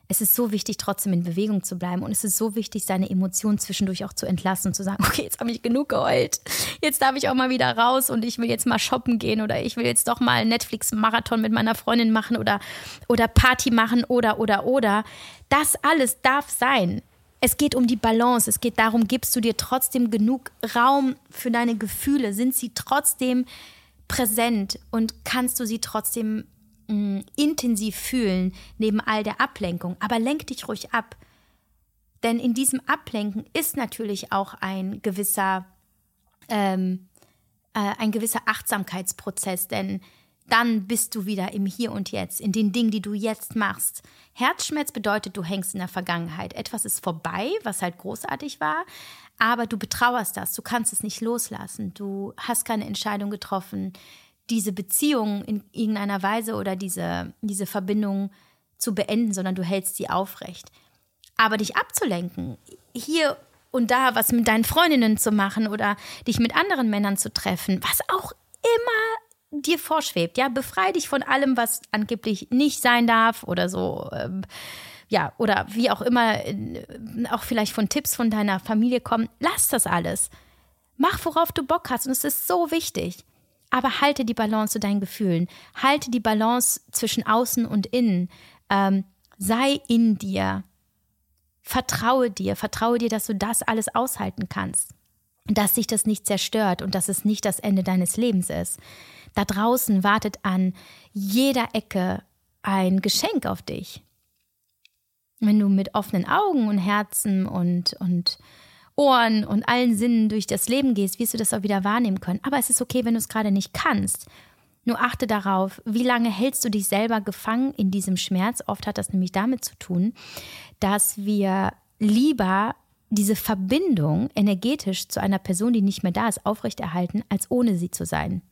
Es ist so wichtig, trotzdem in Bewegung zu bleiben. Und es ist so wichtig, seine Emotionen zwischendurch auch zu entlassen und zu sagen, okay, jetzt habe ich genug geheult. Jetzt darf ich auch mal wieder raus und ich will jetzt mal shoppen gehen oder ich will jetzt doch mal Netflix-Marathon mit meiner Freundin machen oder, oder Party machen oder, oder, oder. Das alles darf sein es geht um die Balance. Es geht darum, gibst du dir trotzdem genug Raum für deine Gefühle? Sind sie trotzdem präsent und kannst du sie trotzdem mh, mm, intensiv fühlen neben all der Ablenkung? Aber lenk dich ruhig ab. Denn in diesem Ablenken ist natürlich auch ein gewisser, ähm, äh, ein gewisser Achtsamkeitsprozess. Denn dann bist du wieder im Hier und Jetzt, in den Dingen, die du jetzt machst. Herzschmerz bedeutet, du hängst in der Vergangenheit. Etwas ist vorbei, was halt großartig war, aber du betrauerst das, du kannst es nicht loslassen. Du hast keine Entscheidung getroffen, diese Beziehung in irgendeiner Weise oder diese, diese Verbindung zu beenden, sondern du hältst sie aufrecht. Aber dich abzulenken, hier und da was mit deinen Freundinnen zu machen oder dich mit anderen Männern zu treffen, was auch immer dir vorschwebt. Ja, befreie dich von allem, was angeblich nicht sein darf oder so. Ähm, ja, oder wie auch immer, äh, auch vielleicht von Tipps von deiner Familie kommen. Lass das alles. Mach, worauf du Bock hast. Und es ist so wichtig. Aber halte die Balance zu deinen Gefühlen. Halte die Balance zwischen außen und innen. Ähm, sei in dir. Vertraue dir. Vertraue dir, dass du das alles aushalten kannst. Dass sich das nicht zerstört und dass es nicht das Ende deines Lebens ist. Da draußen wartet an jeder Ecke ein Geschenk auf dich. Wenn du mit offenen Augen und Herzen und, und Ohren und allen Sinnen durch das Leben gehst, wirst du das auch wieder wahrnehmen können. Aber es ist okay, wenn du es gerade nicht kannst. Nur achte darauf, wie lange hältst du dich selber gefangen in diesem Schmerz. Oft hat das nämlich damit zu tun, dass wir lieber diese Verbindung energetisch zu einer Person, die nicht mehr da ist, aufrechterhalten, als ohne sie zu sein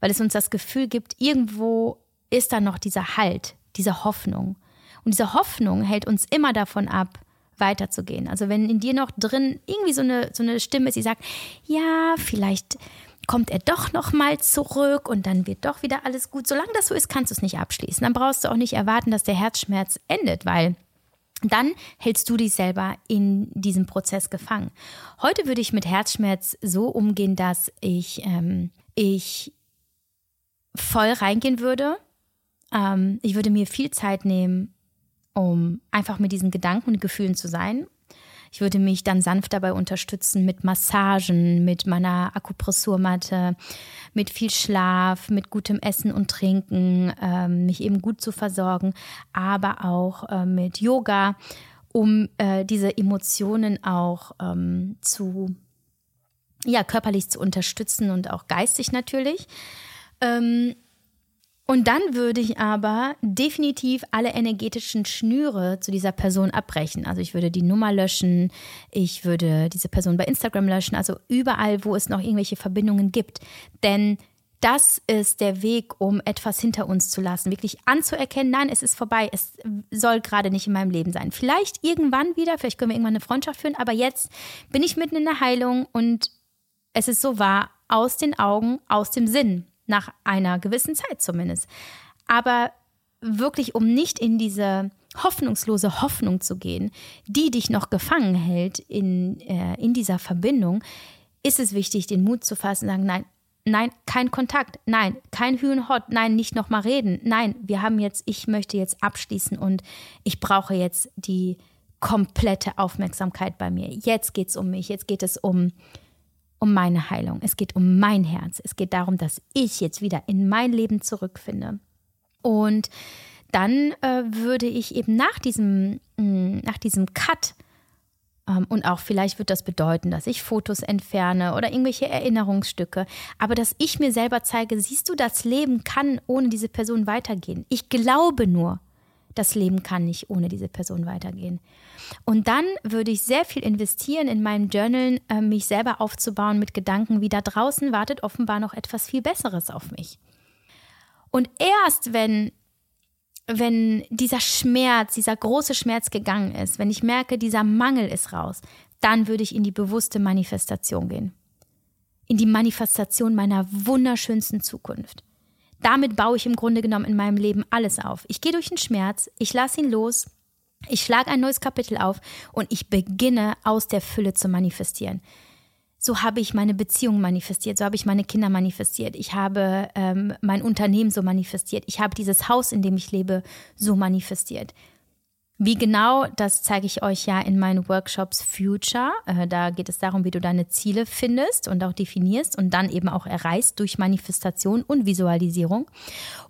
weil es uns das Gefühl gibt, irgendwo ist da noch dieser Halt, diese Hoffnung. Und diese Hoffnung hält uns immer davon ab, weiterzugehen. Also wenn in dir noch drin irgendwie so eine, so eine Stimme ist, die sagt, ja, vielleicht kommt er doch noch mal zurück und dann wird doch wieder alles gut. Solange das so ist, kannst du es nicht abschließen. Dann brauchst du auch nicht erwarten, dass der Herzschmerz endet, weil dann hältst du dich selber in diesem Prozess gefangen. Heute würde ich mit Herzschmerz so umgehen, dass ich, ähm, ich voll reingehen würde. Ähm, ich würde mir viel Zeit nehmen, um einfach mit diesen Gedanken und Gefühlen zu sein. Ich würde mich dann sanft dabei unterstützen mit Massagen, mit meiner Akupressurmatte, mit viel Schlaf, mit gutem Essen und Trinken, ähm, mich eben gut zu versorgen, aber auch äh, mit Yoga um äh, diese Emotionen auch ähm, zu, ja, körperlich zu unterstützen und auch geistig natürlich. Ähm, und dann würde ich aber definitiv alle energetischen Schnüre zu dieser Person abbrechen. Also ich würde die Nummer löschen, ich würde diese Person bei Instagram löschen, also überall, wo es noch irgendwelche Verbindungen gibt. Denn das ist der Weg, um etwas hinter uns zu lassen, wirklich anzuerkennen, nein, es ist vorbei, es soll gerade nicht in meinem Leben sein. Vielleicht irgendwann wieder, vielleicht können wir irgendwann eine Freundschaft führen, aber jetzt bin ich mitten in der Heilung und es ist so wahr, aus den Augen, aus dem Sinn nach einer gewissen Zeit zumindest. Aber wirklich, um nicht in diese hoffnungslose Hoffnung zu gehen, die dich noch gefangen hält in, äh, in dieser Verbindung, ist es wichtig, den Mut zu fassen und sagen, nein, nein, kein Kontakt, nein, kein Hühn Hot, nein, nicht nochmal reden, nein, wir haben jetzt, ich möchte jetzt abschließen und ich brauche jetzt die komplette Aufmerksamkeit bei mir. Jetzt geht es um mich, jetzt geht es um um meine Heilung. Es geht um mein Herz. Es geht darum, dass ich jetzt wieder in mein Leben zurückfinde. Und dann äh, würde ich eben nach diesem, mh, mm, nach diesem Cut ähm, und auch vielleicht wird das bedeuten, dass ich Fotos entferne oder irgendwelche Erinnerungsstücke, aber dass ich mir selber zeige, siehst du, das Leben kann ohne diese Person weitergehen. Ich glaube nur, das Leben kann nicht ohne diese Person weitergehen. Und dann würde ich sehr viel investieren in meinem Journal, äh, mich selber aufzubauen mit Gedanken, wie da draußen wartet offenbar noch etwas viel Besseres auf mich. Und erst wenn wenn dieser Schmerz, dieser große Schmerz gegangen ist, wenn ich merke, dieser Mangel ist raus, dann würde ich in die bewusste Manifestation gehen. In die Manifestation meiner wunderschönsten Zukunft damit baue ich im Grunde genommen in meinem Leben alles auf. Ich gehe durch den Schmerz, ich lasse ihn los, ich schlage ein neues Kapitel auf und ich beginne aus der Fülle zu manifestieren. So habe ich meine Beziehung manifestiert, so habe ich meine Kinder manifestiert, ich habe ähm, mein Unternehmen so manifestiert, ich habe dieses Haus, in dem ich lebe, so manifestiert. Wie genau, das zeige ich euch ja in meinen Workshops Future. Äh, da geht es darum, wie du deine Ziele findest und auch definierst und dann eben auch erreichst durch Manifestation und Visualisierung.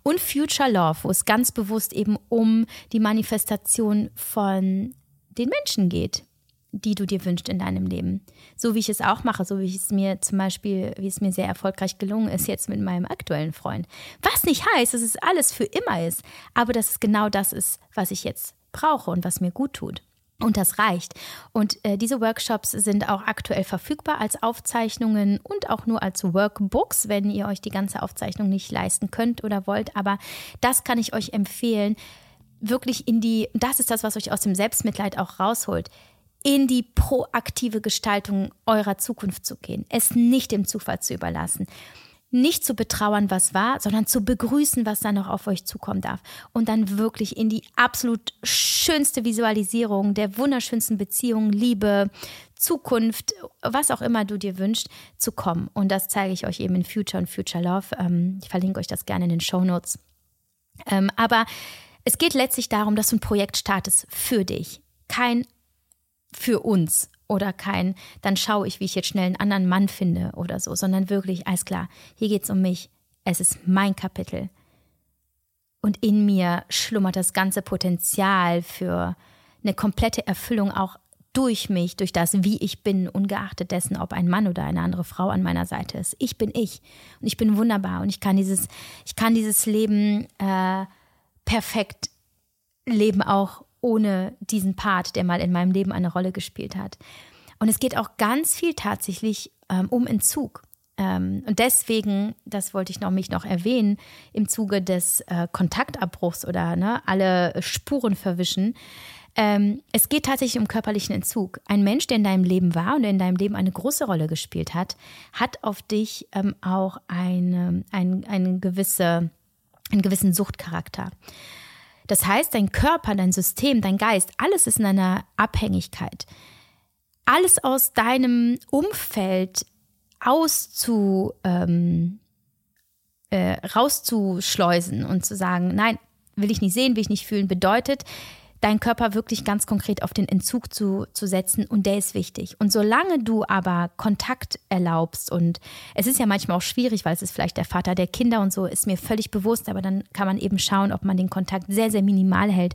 Und Future Love, wo es ganz bewusst eben um die Manifestation von den Menschen geht, die du dir wünschst in deinem Leben. So wie ich es auch mache, so wie es mir zum Beispiel, wie es mir sehr erfolgreich gelungen ist jetzt mit meinem aktuellen Freund. Was nicht heißt, dass es alles für immer ist, aber dass es genau das ist, was ich jetzt brauche und was mir gut tut. Und das reicht. Und äh, diese Workshops sind auch aktuell verfügbar als Aufzeichnungen und auch nur als Workbooks, wenn ihr euch die ganze Aufzeichnung nicht leisten könnt oder wollt. Aber das kann ich euch empfehlen, wirklich in die, das ist das, was euch aus dem Selbstmitleid auch rausholt, in die proaktive Gestaltung eurer Zukunft zu gehen, es nicht dem Zufall zu überlassen nicht zu betrauern, was war, sondern zu begrüßen, was da noch auf euch zukommen darf. Und dann wirklich in die absolut schönste Visualisierung der wunderschönsten Beziehungen, Liebe, Zukunft, was auch immer du dir wünschst, zu kommen. Und das zeige ich euch eben in Future und Future Love. Ähm, ich verlinke euch das gerne in den Show Notes. Ähm, aber es geht letztlich darum, dass du ein Projekt startest für dich. Kein für uns oder kein, dann schaue ich, wie ich jetzt schnell einen anderen Mann finde oder so, sondern wirklich, alles klar, hier geht es um mich, es ist mein Kapitel. Und in mir schlummert das ganze Potenzial für eine komplette Erfüllung auch durch mich, durch das, wie ich bin, ungeachtet dessen, ob ein Mann oder eine andere Frau an meiner Seite ist. Ich bin ich und ich bin wunderbar und ich kann dieses, ich kann dieses Leben äh, perfekt leben, auch ohne diesen Part, der mal in meinem Leben eine Rolle gespielt hat. Und es geht auch ganz viel tatsächlich ähm, um Entzug. Ähm, und deswegen, das wollte ich noch mich noch erwähnen, im Zuge des äh, Kontaktabbruchs oder ne, alle Spuren verwischen. Ähm, es geht tatsächlich um körperlichen Entzug. Ein Mensch, der in deinem Leben war und der in deinem Leben eine große Rolle gespielt hat, hat auf dich ähm, auch eine, ein, eine gewisse, einen gewissen Suchtcharakter. Das heißt, dein Körper, dein System, dein Geist, alles ist in einer Abhängigkeit. Alles aus deinem Umfeld auszu, ähm, äh, rauszuschleusen und zu sagen, nein, will ich nicht sehen, will ich nicht fühlen, bedeutet, deinen Körper wirklich ganz konkret auf den Entzug zu, zu setzen und der ist wichtig. Und solange du aber Kontakt erlaubst und es ist ja manchmal auch schwierig, weil es ist vielleicht der Vater der Kinder und so, ist mir völlig bewusst, aber dann kann man eben schauen, ob man den Kontakt sehr, sehr minimal hält.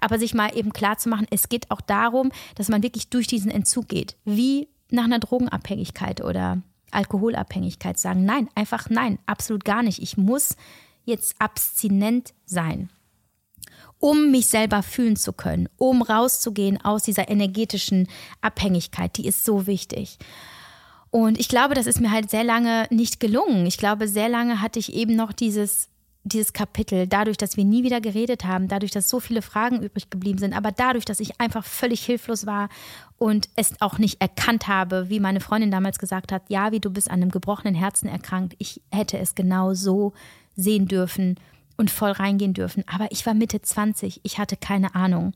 Aber sich mal eben klar zu machen, es geht auch darum, dass man wirklich durch diesen Entzug geht. Wie nach einer Drogenabhängigkeit oder Alkoholabhängigkeit sagen, nein, einfach nein, absolut gar nicht. Ich muss jetzt abstinent sein um mich selber fühlen zu können, um rauszugehen aus dieser energetischen Abhängigkeit, die ist so wichtig. Und ich glaube, das ist mir halt sehr lange nicht gelungen. Ich glaube, sehr lange hatte ich eben noch dieses dieses Kapitel, dadurch, dass wir nie wieder geredet haben, dadurch, dass so viele Fragen übrig geblieben sind, aber dadurch, dass ich einfach völlig hilflos war und es auch nicht erkannt habe, wie meine Freundin damals gesagt hat, ja, wie du bist an einem gebrochenen Herzen erkrankt, ich hätte es genau so sehen dürfen und voll reingehen dürfen. Aber ich war Mitte 20, ich hatte keine Ahnung.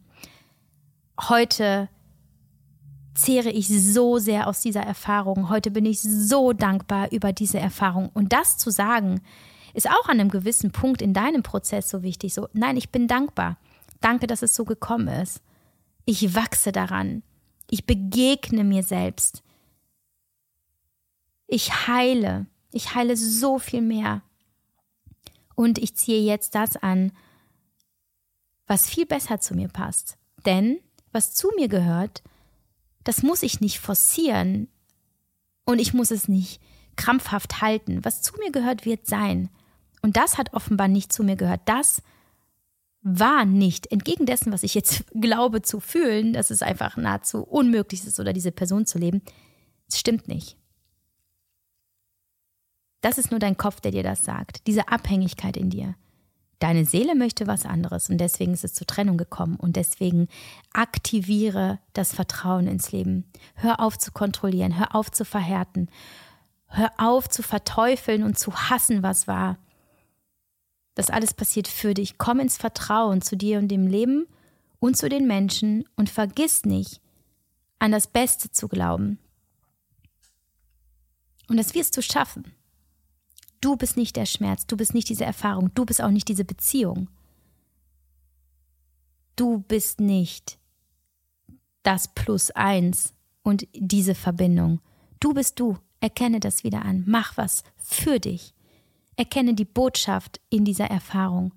Heute zehre ich so sehr aus dieser Erfahrung. Heute bin ich so dankbar über diese Erfahrung. Und das zu sagen, ist auch an einem gewissen Punkt in deinem Prozess so wichtig. So, nein, ich bin dankbar. Danke, dass es so gekommen ist. Ich wachse daran. Ich begegne mir selbst. Ich heile. Ich heile so viel mehr. Und ich ziehe jetzt das an, was viel besser zu mir passt. Denn was zu mir gehört, das muss ich nicht forcieren und ich muss es nicht krampfhaft halten. Was zu mir gehört, wird sein. Und das hat offenbar nicht zu mir gehört. Das war nicht, entgegen dessen, was ich jetzt glaube zu fühlen, dass es einfach nahezu unmöglich ist oder diese Person zu leben, es stimmt nicht. Das ist nur dein Kopf, der dir das sagt. Diese Abhängigkeit in dir. Deine Seele möchte was anderes und deswegen ist es zur Trennung gekommen und deswegen aktiviere das Vertrauen ins Leben. Hör auf zu kontrollieren, hör auf zu verhärten, hör auf zu verteufeln und zu hassen, was war. Das alles passiert für dich. Komm ins Vertrauen zu dir und dem Leben und zu den Menschen und vergiss nicht, an das Beste zu glauben. Und das wirst du schaffen. Du bist nicht der Schmerz, du bist nicht diese Erfahrung, du bist auch nicht diese Beziehung. Du bist nicht das Plus eins und diese Verbindung. Du bist du. Erkenne das wieder an. Mach was für dich. Erkenne die Botschaft in dieser Erfahrung.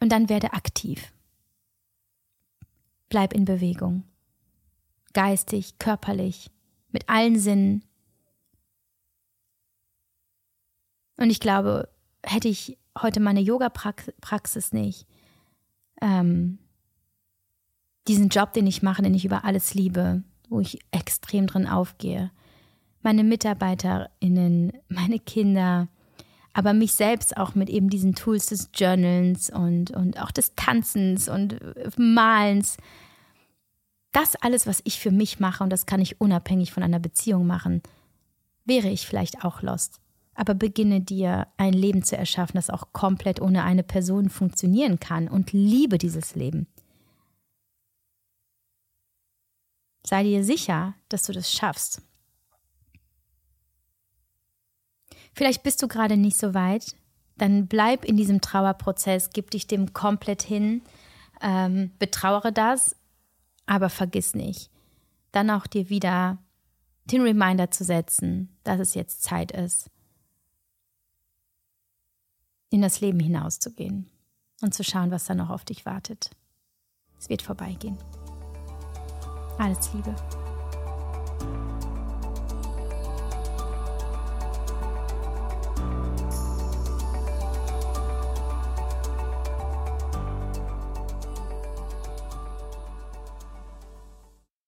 Und dann werde aktiv. Bleib in Bewegung. Geistig, körperlich, mit allen Sinnen, Und ich glaube, hätte ich heute meine Yoga-Praxis nicht, ähm, diesen Job, den ich mache, den ich über alles liebe, wo ich extrem drin aufgehe, meine MitarbeiterInnen, meine Kinder, aber mich selbst auch mit eben diesen Tools des Journals und, und auch des Tanzens und Malens. Das alles, was ich für mich mache, und das kann ich unabhängig von einer Beziehung machen, wäre ich vielleicht auch lost aber beginne dir ein Leben zu erschaffen, das auch komplett ohne eine Person funktionieren kann. Und liebe dieses Leben. Sei dir sicher, dass du das schaffst. Vielleicht bist du gerade nicht so weit, dann bleib in diesem Trauerprozess, gib dich dem komplett hin, ähm, betrauere das, aber vergiss nicht, dann auch dir wieder den Reminder zu setzen, dass es jetzt Zeit ist, in das Leben hinauszugehen und zu schauen, was da noch auf dich wartet. Es wird vorbeigehen. Alles Liebe.